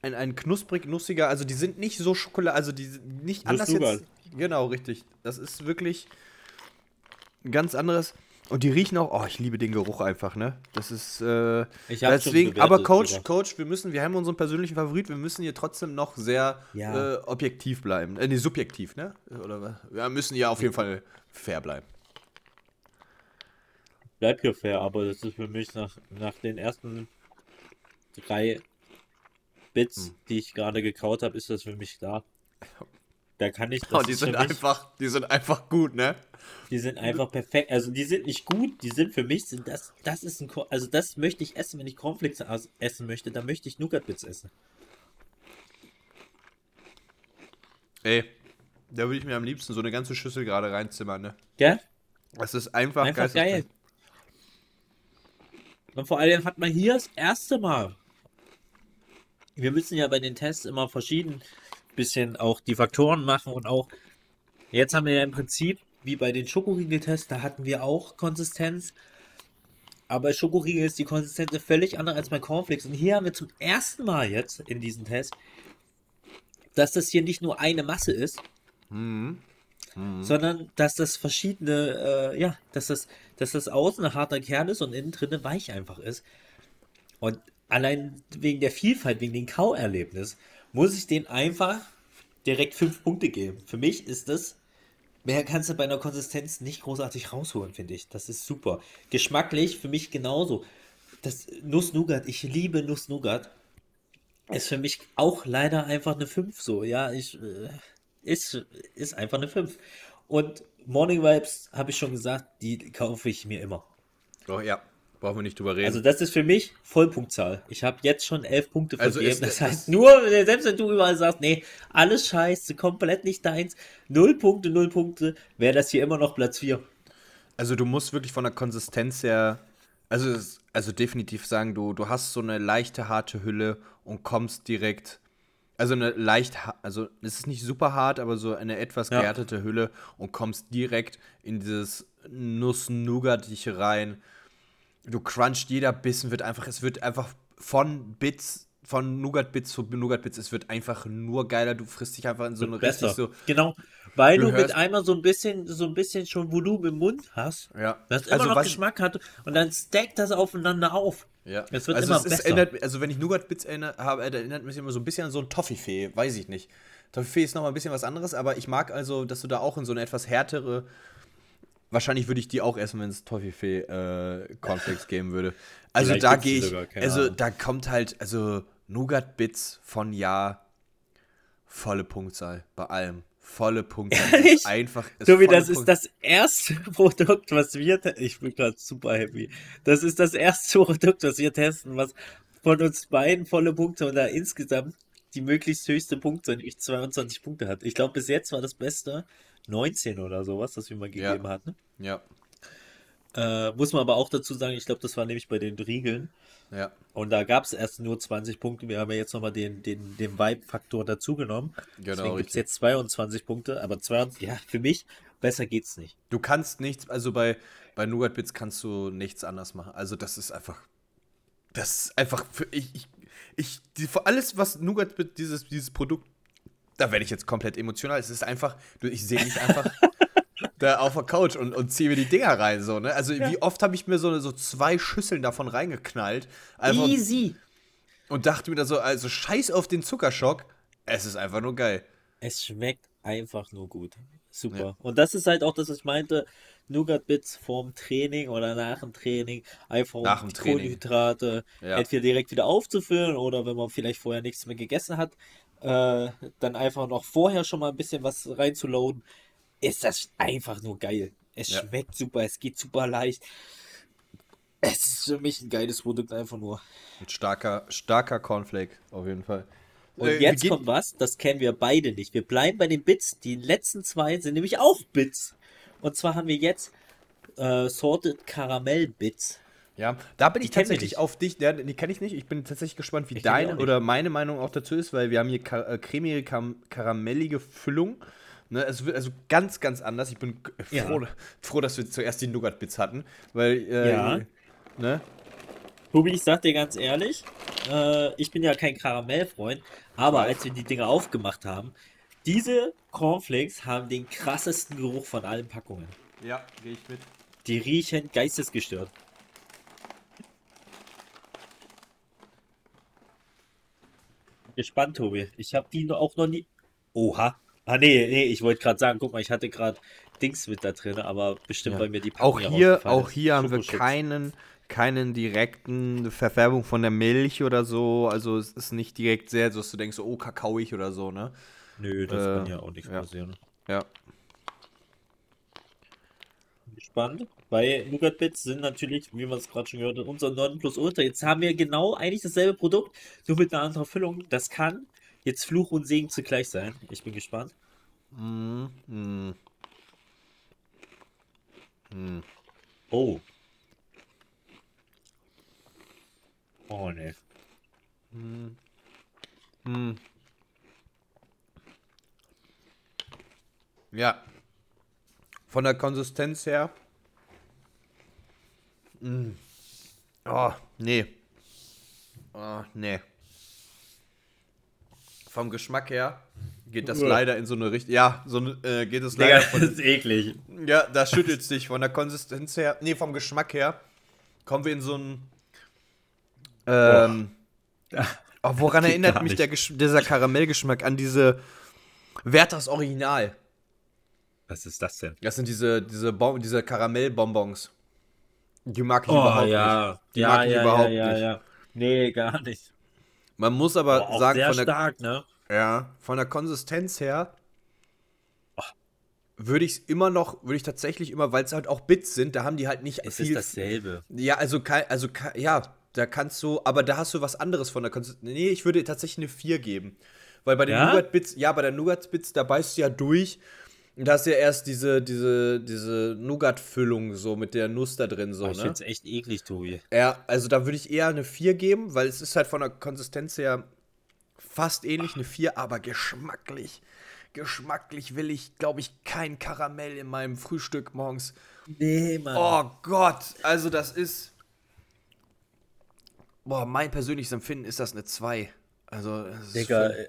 ein, ein knusprig nussiger, also die sind nicht so Schokolade, also die sind nicht anders Nuss-Nougat. jetzt. Genau, richtig. Das ist wirklich ein ganz anderes. Und die riechen auch, oh, ich liebe den Geruch einfach, ne? Das ist, äh, Ich hab's schon deswegen, bewertet aber Coach, sogar. Coach, wir müssen, wir haben unseren persönlichen Favorit, wir müssen hier trotzdem noch sehr Ja. äh, objektiv bleiben. Äh, nee, subjektiv, ne? Oder was? Wir müssen ja auf jeden Fall fair bleiben. Bleibt ja fair, aber das ist für mich nach, nach den ersten drei Bits, Hm. die ich gerade gekaut habe, ist das für mich klar. Da kann ich, das Oh, die sind mich, einfach, die sind einfach gut, ne? die sind einfach perfekt. Also die sind nicht gut, die sind für mich, sind das, das ist ein, also das möchte ich essen, wenn ich Cornflakes essen möchte, dann möchte ich Nougat-Bits essen. Ey, da würde ich mir am liebsten so eine ganze Schüssel gerade reinzimmern, ne? Gell? Das ist einfach, Einfach geil. Und vor allem hat man hier das erste Mal. Wir müssen ja bei den Tests immer verschieden bisschen auch die Faktoren machen und auch jetzt haben wir ja im Prinzip wie bei den Schokoriegel-Tests, da hatten wir auch Konsistenz. Aber bei Schokoriegel ist die Konsistenz völlig anders als bei Cornflakes. Und hier haben wir zum ersten Mal jetzt in diesem Test, dass das hier nicht nur eine Masse ist, Mhm. sondern dass das verschiedene, äh, ja, dass das, dass das außen ein harter Kern ist und innen drin weich einfach ist. Und allein wegen der Vielfalt, wegen dem Kauerlebnis, muss ich den einfach direkt fünf Punkte geben. Für mich ist das, mehr kannst du bei einer Konsistenz nicht großartig rausholen, finde ich. Das ist super. Geschmacklich für mich genauso. Das Nuss-Nougat, ich liebe Nuss-Nougat. Ist für mich auch leider einfach eine 5 so. Ja, ich, äh, ist, ist einfach eine 5. Und Morning Vibes, habe ich schon gesagt, die kaufe ich mir immer. Oh ja, brauchen wir nicht drüber reden. Also das ist für mich Vollpunktzahl. Ich habe jetzt schon elf Punkte Also vergeben. ist- das heißt, nur, selbst wenn du überall sagst, nee, alles scheiße, komplett nicht deins, null Punkte, null Punkte, wäre das hier immer noch Platz 4. Also du musst wirklich von der Konsistenz her, also, also definitiv sagen, du, du hast so eine leichte, harte Hülle und kommst direkt, also eine leicht, ha- also es ist nicht super hart, aber so eine etwas Ja. gehärtete Hülle und kommst direkt in dieses Nuss-Nougat-Liche rein. Du crunchst, jeder Bissen wird einfach, es wird einfach von Bits, von Nougat-Bits zu Nougat-Bits, es wird einfach nur geiler, du frisst dich einfach in so eine Besser. richtig so, genau. Weil Du du, mit einmal so ein bisschen, so ein bisschen schon Volumen im Mund hast. ja. Das immer Also noch Geschmack hat und dann stackt das aufeinander auf. Ja. Es wird also immer es ist, besser. erinnert, also wenn ich Nougat-Bits erinnere, habe, äh, erinnert mich immer so ein bisschen an so ein Toffifee, weiß ich nicht. Toffifee ist nochmal ein bisschen was anderes, aber ich mag also, dass du da auch in so eine etwas härtere. Wahrscheinlich würde ich die auch essen, wenn es Toffifee äh, Cornflakes geben würde. Also Vielleicht da gehe ich, also Ahnung. da kommt halt, also Nougat-Bits von Ja, volle Punktzahl bei allem. Volle Punktzahl. Ist Ehrlich? Einfach. es Tobi, das ist Punkt- das erste Produkt, was wir Ich bin gerade super happy. Das ist das erste Produkt, was wir testen, was von uns beiden volle Punkte und da insgesamt die möglichst höchste Punktzahl, nämlich 22 Punkte hat. Ich glaube, bis jetzt war das Beste 19 oder sowas, das wir mal Ja. gegeben hatten. Ja, Äh, muss man aber auch dazu sagen, ich glaube, das war nämlich bei den Riegeln. ja. Und da gab es erst nur 20 Punkte. Wir haben ja jetzt nochmal den, den, den Vibe-Faktor dazugenommen. Genau, Deswegen gibt es jetzt 22 Punkte. Aber 22, ja, für mich besser geht's nicht. Du kannst nichts, also bei, bei Nougat Bits kannst du nichts anders machen. Also das ist einfach, das ist einfach für ich, ich, ich die, für alles, was Nougat Bits, dieses, dieses Produkt, da werde ich jetzt komplett emotional. Es ist einfach, ich sehe mich einfach da auf der Couch und, und ziehe mir die Dinger rein, so, ne? Also wie oft habe ich mir so, so zwei Schüsseln davon reingeknallt einfach, Easy. und dachte mir da so, also scheiß auf den Zuckerschock, es ist einfach nur geil. Es schmeckt einfach nur gut. Super. Ja. Und das ist halt auch das, was ich meinte. Nougat Bits vorm Training oder nach dem Training. Einfach um Nach Training. Kohlenhydrate Ja. entweder direkt wieder aufzufüllen oder wenn man vielleicht vorher nichts mehr gegessen hat, äh, dann einfach noch vorher schon mal ein bisschen was reinzuloaden. Ist das einfach nur geil. Es Ja. schmeckt super, es geht super leicht. Es ist für mich ein geiles Produkt einfach nur. Mit starker, starker Cornflake, auf jeden Fall. Und Äh, jetzt kommt was, das kennen wir beide nicht. Wir bleiben bei den Bits. Die letzten zwei sind nämlich auch Bits. Und zwar haben wir jetzt äh, Sorted Karamell Bits. Ja, da bin ich Die tatsächlich auf dich, ja, die kenne ich nicht. Ich bin tatsächlich gespannt, wie Ich deine oder meine Meinung auch dazu ist, weil wir haben hier ka äh, cremige, kam karamellige Füllung. Ne, es wird also ganz, ganz anders. Ich bin g- Ja. froh, froh, dass wir zuerst die Nougat-Bits hatten, weil, äh, Ja. ne? Tobi, ich sag dir ganz ehrlich, äh, ich bin ja kein Karamellfreund, aber als wir die Dinger aufgemacht haben, diese Cornflakes haben den krassesten Geruch von allen Packungen. Ja, gehe ich mit. Die riechen geistesgestört. Gespannt, Tobi. Ich habe die auch noch nie. Oha. Ah, nee, nee, ich wollte gerade sagen, guck mal, ich hatte gerade Dings mit da drin, aber bestimmt, Ja. weil mir die Auch Packung ja hier, auch hier haben wir keinen, keinen direkten Verfärbung von der Milch oder so. Also es ist nicht direkt sehr, so dass du denkst, oh, kakaoig oder so, ne? Nö, das Äh, kann ja auch nichts ja. passieren. Ja. Gespannt. Bei Nougat Bits sind natürlich, wie man es gerade schon gehört hat, unser Nonplusultra. Jetzt haben wir genau eigentlich dasselbe Produkt, nur mit einer anderen Füllung. Das kann jetzt Fluch und Segen zugleich sein. Ich bin gespannt. Mm, mm. Mm. Oh. Oh ne. Hm. Ja. Von der Konsistenz her. Mm. Oh, nee. Oh, nee. Vom Geschmack her geht das leider in so eine Richtung. Ja, so eine, äh, geht es leider von, das ist eklig. Ja, da schüttelt sich von der Konsistenz her. Nee, vom Geschmack her. Kommen wir in so einen. Ähm. Oh, woran geht erinnert mich der dieser Karamellgeschmack? An diese Werthers Original. Was ist das denn? Das sind diese, diese, Bon diese Karamellbonbons. Die mag ich Oh überhaupt nicht. ja. Die ja, mag ich ja, überhaupt ja, ja, nicht. ja. Nee, gar nicht. Man muss aber auch sagen, von der, stark, ne? ja, von der Konsistenz her. würde ich es immer noch, würde ich tatsächlich immer, weil es halt auch Bits sind, da haben die halt nicht Es viel. ist dasselbe. Ja, also, also ja, da kannst du, aber da hast du was anderes von der Konsistenz. Nee, ich würde tatsächlich eine 4 geben. Weil bei den Ja? Nougat-Bits, ja, bei den Nougat-Bits, da beißt du ja durch. Und da hast du ja erst diese, diese, diese Nougat-Füllung so mit der Nuss da drin, so, Oh, ich ne? find's echt eklig, Tobi. Ja, also da würde ich eher eine 4 geben, weil es ist halt von der Konsistenz her fast ähnlich, eine 4, aber geschmacklich. Geschmacklich will ich, glaube ich, kein Karamell in meinem Frühstück morgens. Nee, Mann. Oh Gott, also das ist. Boah, mein persönliches Empfinden ist das eine 2. Also, das ist Digga, äh,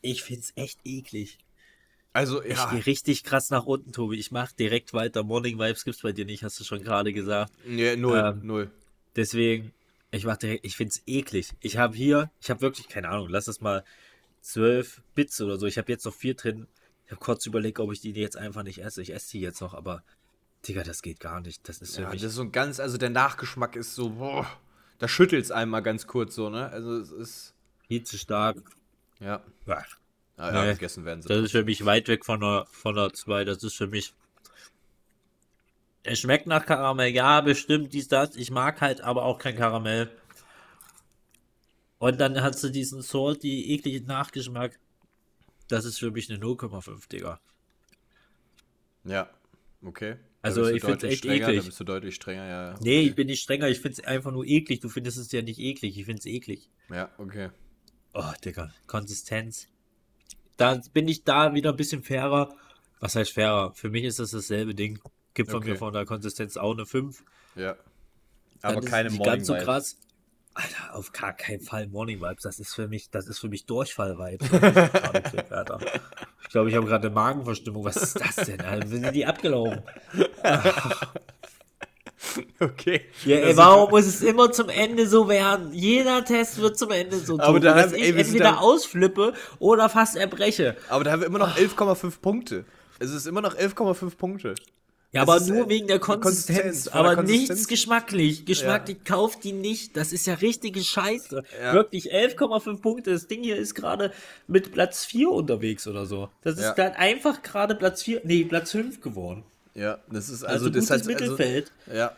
ich find's echt eklig. Also Ich ja. gehe richtig krass nach unten, Tobi. Ich mach direkt weiter. Morning Vibes gibt's bei dir nicht, hast du schon gerade gesagt. Nee, null, Ähm, null. Deswegen, ich mach direkt, ich find's eklig. Ich habe hier, ich habe wirklich keine Ahnung, lass es mal 12 Bits oder so. Ich habe jetzt noch vier drin. Ich habe kurz überlegt, ob ich die jetzt einfach nicht esse. Ich esse die jetzt noch, aber Digga, das geht gar nicht. Das ist für Ja, mich. das ist so ein ganz, also der Nachgeschmack ist so, boah, da schüttelt es einmal ganz kurz so, ne? Also es ist, viel zu stark. ja. Ja, Ja, ja Nee, gegessen werden sie. Das ist für mich weit weg von der, von der 2. Das ist für mich. Es schmeckt nach Karamell, ja, bestimmt, dies, das. Ich mag halt aber auch kein Karamell. Und dann hast du diesen salty, ekligen Nachgeschmack. Das ist für mich eine 0,5, Digga. Ja, okay. Also, ich find's deutlich echt strenger, eklig. Bist du deutlich strenger, ja. ja. Nee, ich bin nicht strenger, ich find's einfach nur eklig. Du findest es ja nicht eklig, ich find's eklig. Ja, okay. Oh, Digga, Konsistenz. Da bin ich da wieder ein bisschen fairer. Was heißt fairer? Für mich ist das dasselbe Ding. Gibt von Okay. mir von der Konsistenz auch eine 5. Ja. Dann Aber ist keine Morning ganz so Vibes. krass. Alter, auf gar keinen Fall Morning Vibes. Das ist für mich, das ist für mich ich krieg, Alter. Ich glaube, ich habe gerade eine Magenverstimmung. Was ist das denn? Alter? Sind die abgelaufen? Okay. Ja, Das ey, ist- warum muss es immer zum Ende so werden? Jeder Test wird zum Ende so Aber tun, da dass ich ey, entweder da- ausflippe oder fast erbreche. Aber da haben wir immer noch 11,5 Punkte. Es ist immer noch 11,5 Punkte. Ja, Es aber ist, nur äh, wegen der Konsistenz, Konsistenz. aber Konsistenz. nichts geschmacklich. Geschmacklich kauft die nicht. Das ist ja richtige Scheiße. Ja. Wirklich 11,5 Punkte. Das Ding hier ist gerade mit Platz 4 unterwegs oder so. Das ist Ja. dann einfach gerade Platz 4, nee, Platz 5 geworden. Ja, das ist Also, also, das gutes heißt, Mittelfeld. Also, ja.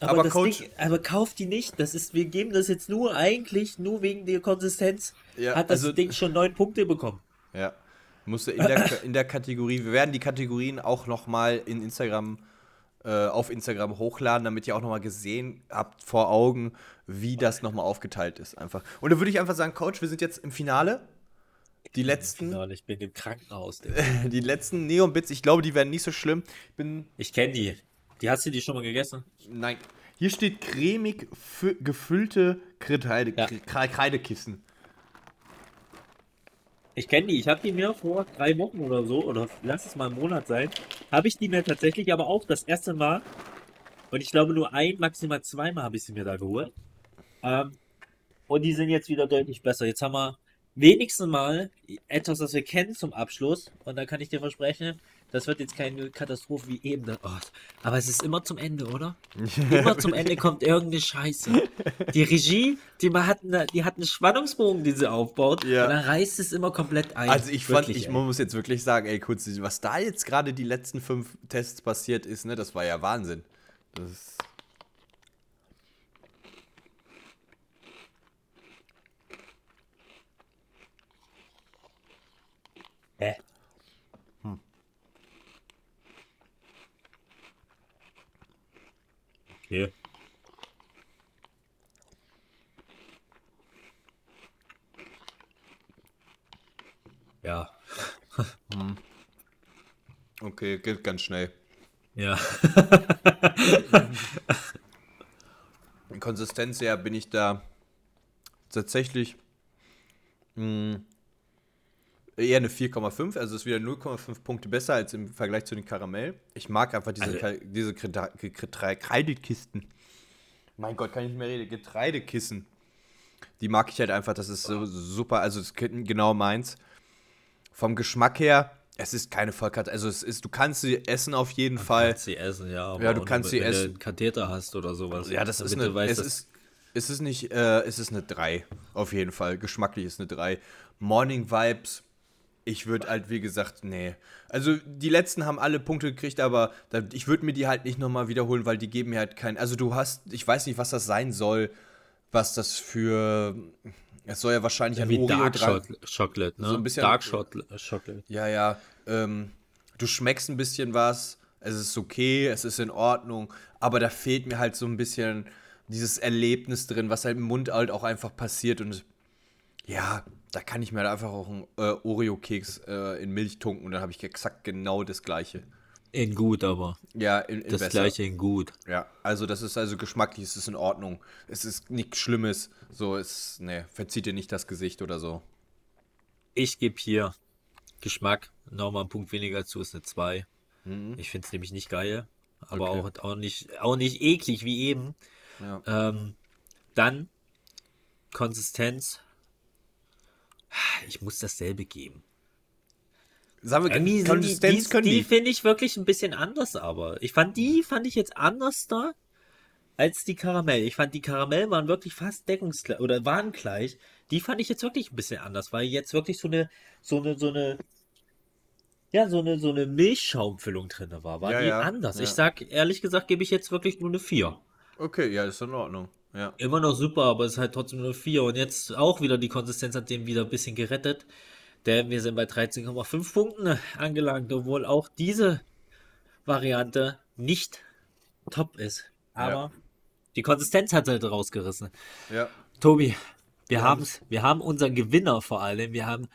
Aber, aber das Coach- Ding, aber kauft die nicht. Das ist, wir geben das jetzt nur eigentlich nur wegen der Konsistenz. Ja, hat das also- Ding schon 9 Punkte bekommen. Ja. Musste in der, in der Kategorie, wir werden die Kategorien auch nochmal in Instagram, äh, auf Instagram hochladen, damit ihr auch nochmal gesehen habt vor Augen, wie das nochmal aufgeteilt ist. Einfach. Und da würde ich einfach sagen, Coach, wir sind jetzt im Finale. Die letzten, Ja, ich bin im Krankenhaus. Die letzten Neon-Bits, ich glaube, die werden nicht so schlimm. Ich bin Ich kenne die. Die hast du die schon mal gegessen? Nein. Hier steht cremig fü- gefüllte Kreide, Ja. Kre- Kreidekissen. Ich kenne die. Ich habe die mir vor drei Wochen oder so, oder lass es mal einen Monat sein, habe ich die mir tatsächlich aber auch das erste Mal, und ich glaube nur ein, maximal zweimal habe ich sie mir da geholt. Ähm, und die sind jetzt wieder deutlich besser. Jetzt haben wir wenigstens mal etwas, das wir kennen zum Abschluss. Und da kann ich dir versprechen, das wird jetzt keine Katastrophe wie eben. Oh, aber es ist immer zum Ende, oder? Immer zum Ende kommt irgendeine Scheiße. Die Regie, die, man hat eine, die hat einen Spannungsbogen, den sie aufbaut. Ja. Und dann reißt es immer komplett ein. Also ich fand, Wirklich, ich ey. muss jetzt wirklich sagen, ey, kurz, was da jetzt gerade die letzten fünf Tests passiert ist, ne, das war ja Wahnsinn. Das ist Hä? Okay. Ja. okay, geht ganz schnell. Ja. In Konsistenz her bin ich da tatsächlich mh, eher eine 4,5, also ist wieder 0,5 Punkte besser als im Vergleich zu den Karamell. Ich mag einfach diese, Also- diese Kreidekisten. Mein Gott, kann ich nicht mehr reden. Getreidekissen. Die mag ich halt einfach, das ist so super, also das ist genau meins. Vom Geschmack her, es ist keine Vollkarte, also es ist, du kannst sie essen auf jeden Fall. kannst sie essen, ja. aber Ja, du kannst sie wenn du essen. einen Katheter hast oder sowas. Ja, das ist eine, du weißt, es ist, es ist nicht, äh, es ist eine 3, auf jeden Fall. Geschmacklich ist eine 3. Morning Vibes, Ich würde halt, wie gesagt, nee. Also die letzten haben alle Punkte gekriegt, aber da, ich würde mir die halt nicht nochmal wiederholen, weil die geben mir halt keinen. Also du hast, ich weiß nicht, was das sein soll, was das für. Es soll ja wahrscheinlich ein Wie Oreo Dark dran. Chocolate, ne? So ein bisschen- Dark Chocolate. Chocolate. Ja, ja. Ähm, du schmeckst ein bisschen was. Es ist okay, es ist in Ordnung. Aber da fehlt mir halt so ein bisschen dieses Erlebnis drin, was halt im Mund halt auch einfach passiert. Und ja, da kann ich mir halt einfach auch einen äh, Oreo-Keks äh, in Milch tunken und dann habe ich exakt genau das Gleiche. In gut, aber. Ja, in, in Das besser. gleiche in gut. Ja, also das ist also geschmacklich, es ist in Ordnung. Es ist nichts Schlimmes. So, es, ne, verzieht dir nicht das Gesicht oder so. Ich gebe hier Geschmack nochmal einen Punkt weniger zu, ist eine 2. Ich finde es nämlich nicht geil, aber Mhm. Okay. auch, auch, nicht, auch nicht eklig wie eben. Ja. Ähm, dann Konsistenz. Ich muss dasselbe geben. Sagen wir, Irgendwie sind die, Konsistenz die, können die die. finde ich wirklich ein bisschen anders, aber ich fand die fand ich jetzt anders da als die Karamell. Ich fand die Karamell waren wirklich fast deckungsgleich oder waren gleich. Die fand ich jetzt wirklich ein bisschen anders, weil jetzt wirklich so eine so eine so eine ja, so eine so eine Milchschaumfüllung drin war. War Ja, die ja, anders. ja. Ich sag ehrlich gesagt, gebe ich jetzt wirklich nur eine 4. Okay, ja, ist in Ordnung. Ja. Immer noch super, aber es ist halt trotzdem nur 4. Und jetzt auch wieder die Konsistenz hat dem wieder ein bisschen gerettet. Denn wir sind bei 13,5 Punkten angelangt, obwohl auch diese Variante nicht top ist. Aber Ja. die Konsistenz hat halt rausgerissen. Ja. Tobi, wir haben's. Wir haben unseren Gewinner vor allem. Wir haben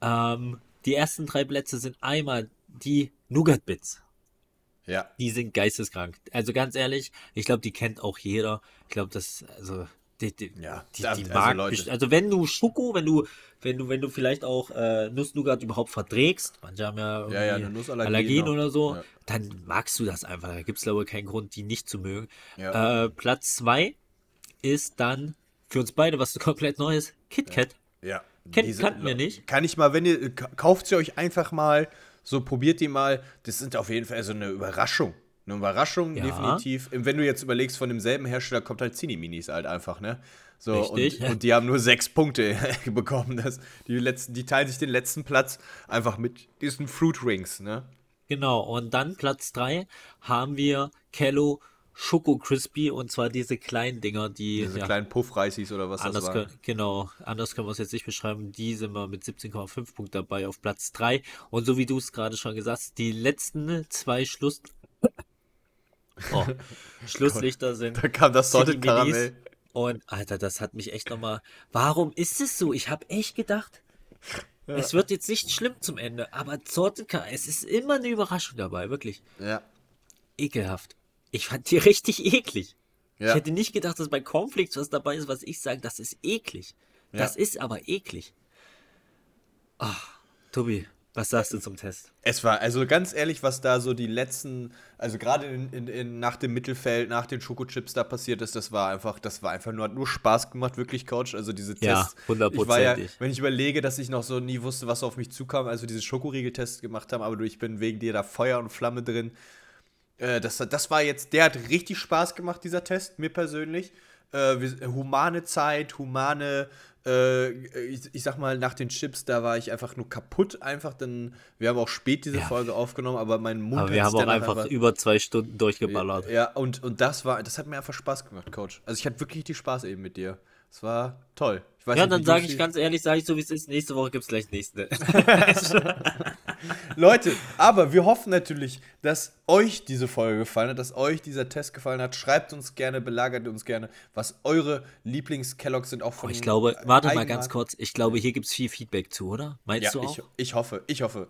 ähm, die ersten drei Plätze sind einmal die Nougat Bits. Ja. Die sind geisteskrank. Also ganz ehrlich, ich glaube, die kennt auch jeder. Ich glaube, das, also, die, die, Ja, die, die also mag best- also wenn du Schoko, wenn du, wenn du, wenn du vielleicht auch äh, Nuss-Nougat überhaupt verträgst, manche haben ja, Ja, ja, Allergien noch. oder so, Ja. dann magst du das einfach. Da gibt es, glaube ich, keinen Grund, die nicht zu mögen. Ja. Äh, Platz zwei ist dann für uns beide was komplett Neues, KitKat. Ja. Kennt- Diese- kannten wir nicht. Kann ich mal, wenn ihr, ka- kauft sie euch einfach mal, so probiert die mal. Das sind auf jeden Fall so eine Überraschung. Eine Überraschung, Ja. definitiv. Wenn du jetzt überlegst, von demselben Hersteller kommt halt Cine-Minis halt einfach, ne? So, Richtig. Und, und die haben nur sechs Punkte bekommen. Das, die, letzten, die teilen sich den letzten Platz einfach mit diesen Fruit Rings, ne? Genau, und dann Platz 3 haben wir Kello Schoko Crispy und zwar diese kleinen Dinger, die Diese ja, kleinen Puffreisis oder was anders das war. können, genau, anders können wir es jetzt nicht beschreiben. Die sind wir mit 17,5 Punkten dabei auf Platz 3 und so wie du es gerade schon gesagt hast, die letzten zwei Schluss oh, Schlusslichter sind Da kam das Salted. Karamell. Und Alter, das hat mich echt nochmal. Warum ist es so? Ich habe echt gedacht, es wird jetzt nicht schlimm zum Ende, aber Sortika, es ist immer eine Überraschung dabei, wirklich Ja. ekelhaft. Ich fand die richtig eklig. Ja. Ich hätte nicht gedacht, dass bei Cornflakes was dabei ist, was ich sage, das ist eklig. Ja. Das ist aber eklig. Ach, Tobi, was sagst du zum Test? Es war, also ganz ehrlich, was da so die letzten, also gerade in, in, in, nach dem Mittelfeld, nach den Schokochips da passiert ist, das war einfach, das war einfach nur, hat nur Spaß gemacht, wirklich, Coach. Also diese Ja, Tests. Ja, hundertprozentig. wenn ich überlege, dass ich noch so nie wusste, was auf mich zukam, also diese Schokoriegeltests gemacht haben, aber du, ich bin wegen dir da Feuer und Flamme drin. Äh, das, das war jetzt, der hat richtig Spaß gemacht, dieser Test, mir persönlich. Äh, humane Zeit, humane, äh, ich, ich sag mal, nach den Chips, da war ich einfach nur kaputt, einfach, denn wir haben auch spät diese Ja. Folge aufgenommen, aber mein Mund Aber wir haben auch danach einfach über zwei Stunden durchgeballert. Ja, und, und das war, das hat mir einfach Spaß gemacht, Coach. Also ich hatte wirklich die Spaß eben mit dir. Es war toll. Ich weiß Ja, nicht, dann sage ich ganz ehrlich, sage ich so wie es ist. Nächste Woche gibt es gleich nächste. Leute, aber wir hoffen natürlich, dass euch diese Folge gefallen hat, dass euch dieser Test gefallen hat. Schreibt uns gerne, belagert uns gerne, was eure Lieblings-Kelloggs sind, auch von Oh, ich glaube, warte mal ganz kurz. Ich glaube, hier gibt es viel Feedback zu, oder? Meinst Ja, du auch? ich, ich hoffe, ich hoffe.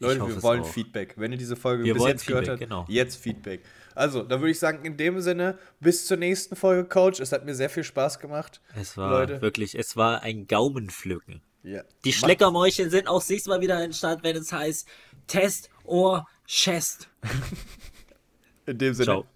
Leute, wir wollen. Feedback. Wenn ihr diese Folge Wir bis jetzt gehört Feedback, habt, genau. jetzt Feedback. Also, da würde ich sagen, in dem Sinne, bis zur nächsten Folge, Coach. Es hat mir sehr viel Spaß gemacht. Es war Leute. wirklich, es war ein Gaumenpflücken. Ja. Die Schleckermäulchen sind auch nächstes Mal wieder in Start, wenn es heißt Test or Chest. In dem Sinne, Ciao.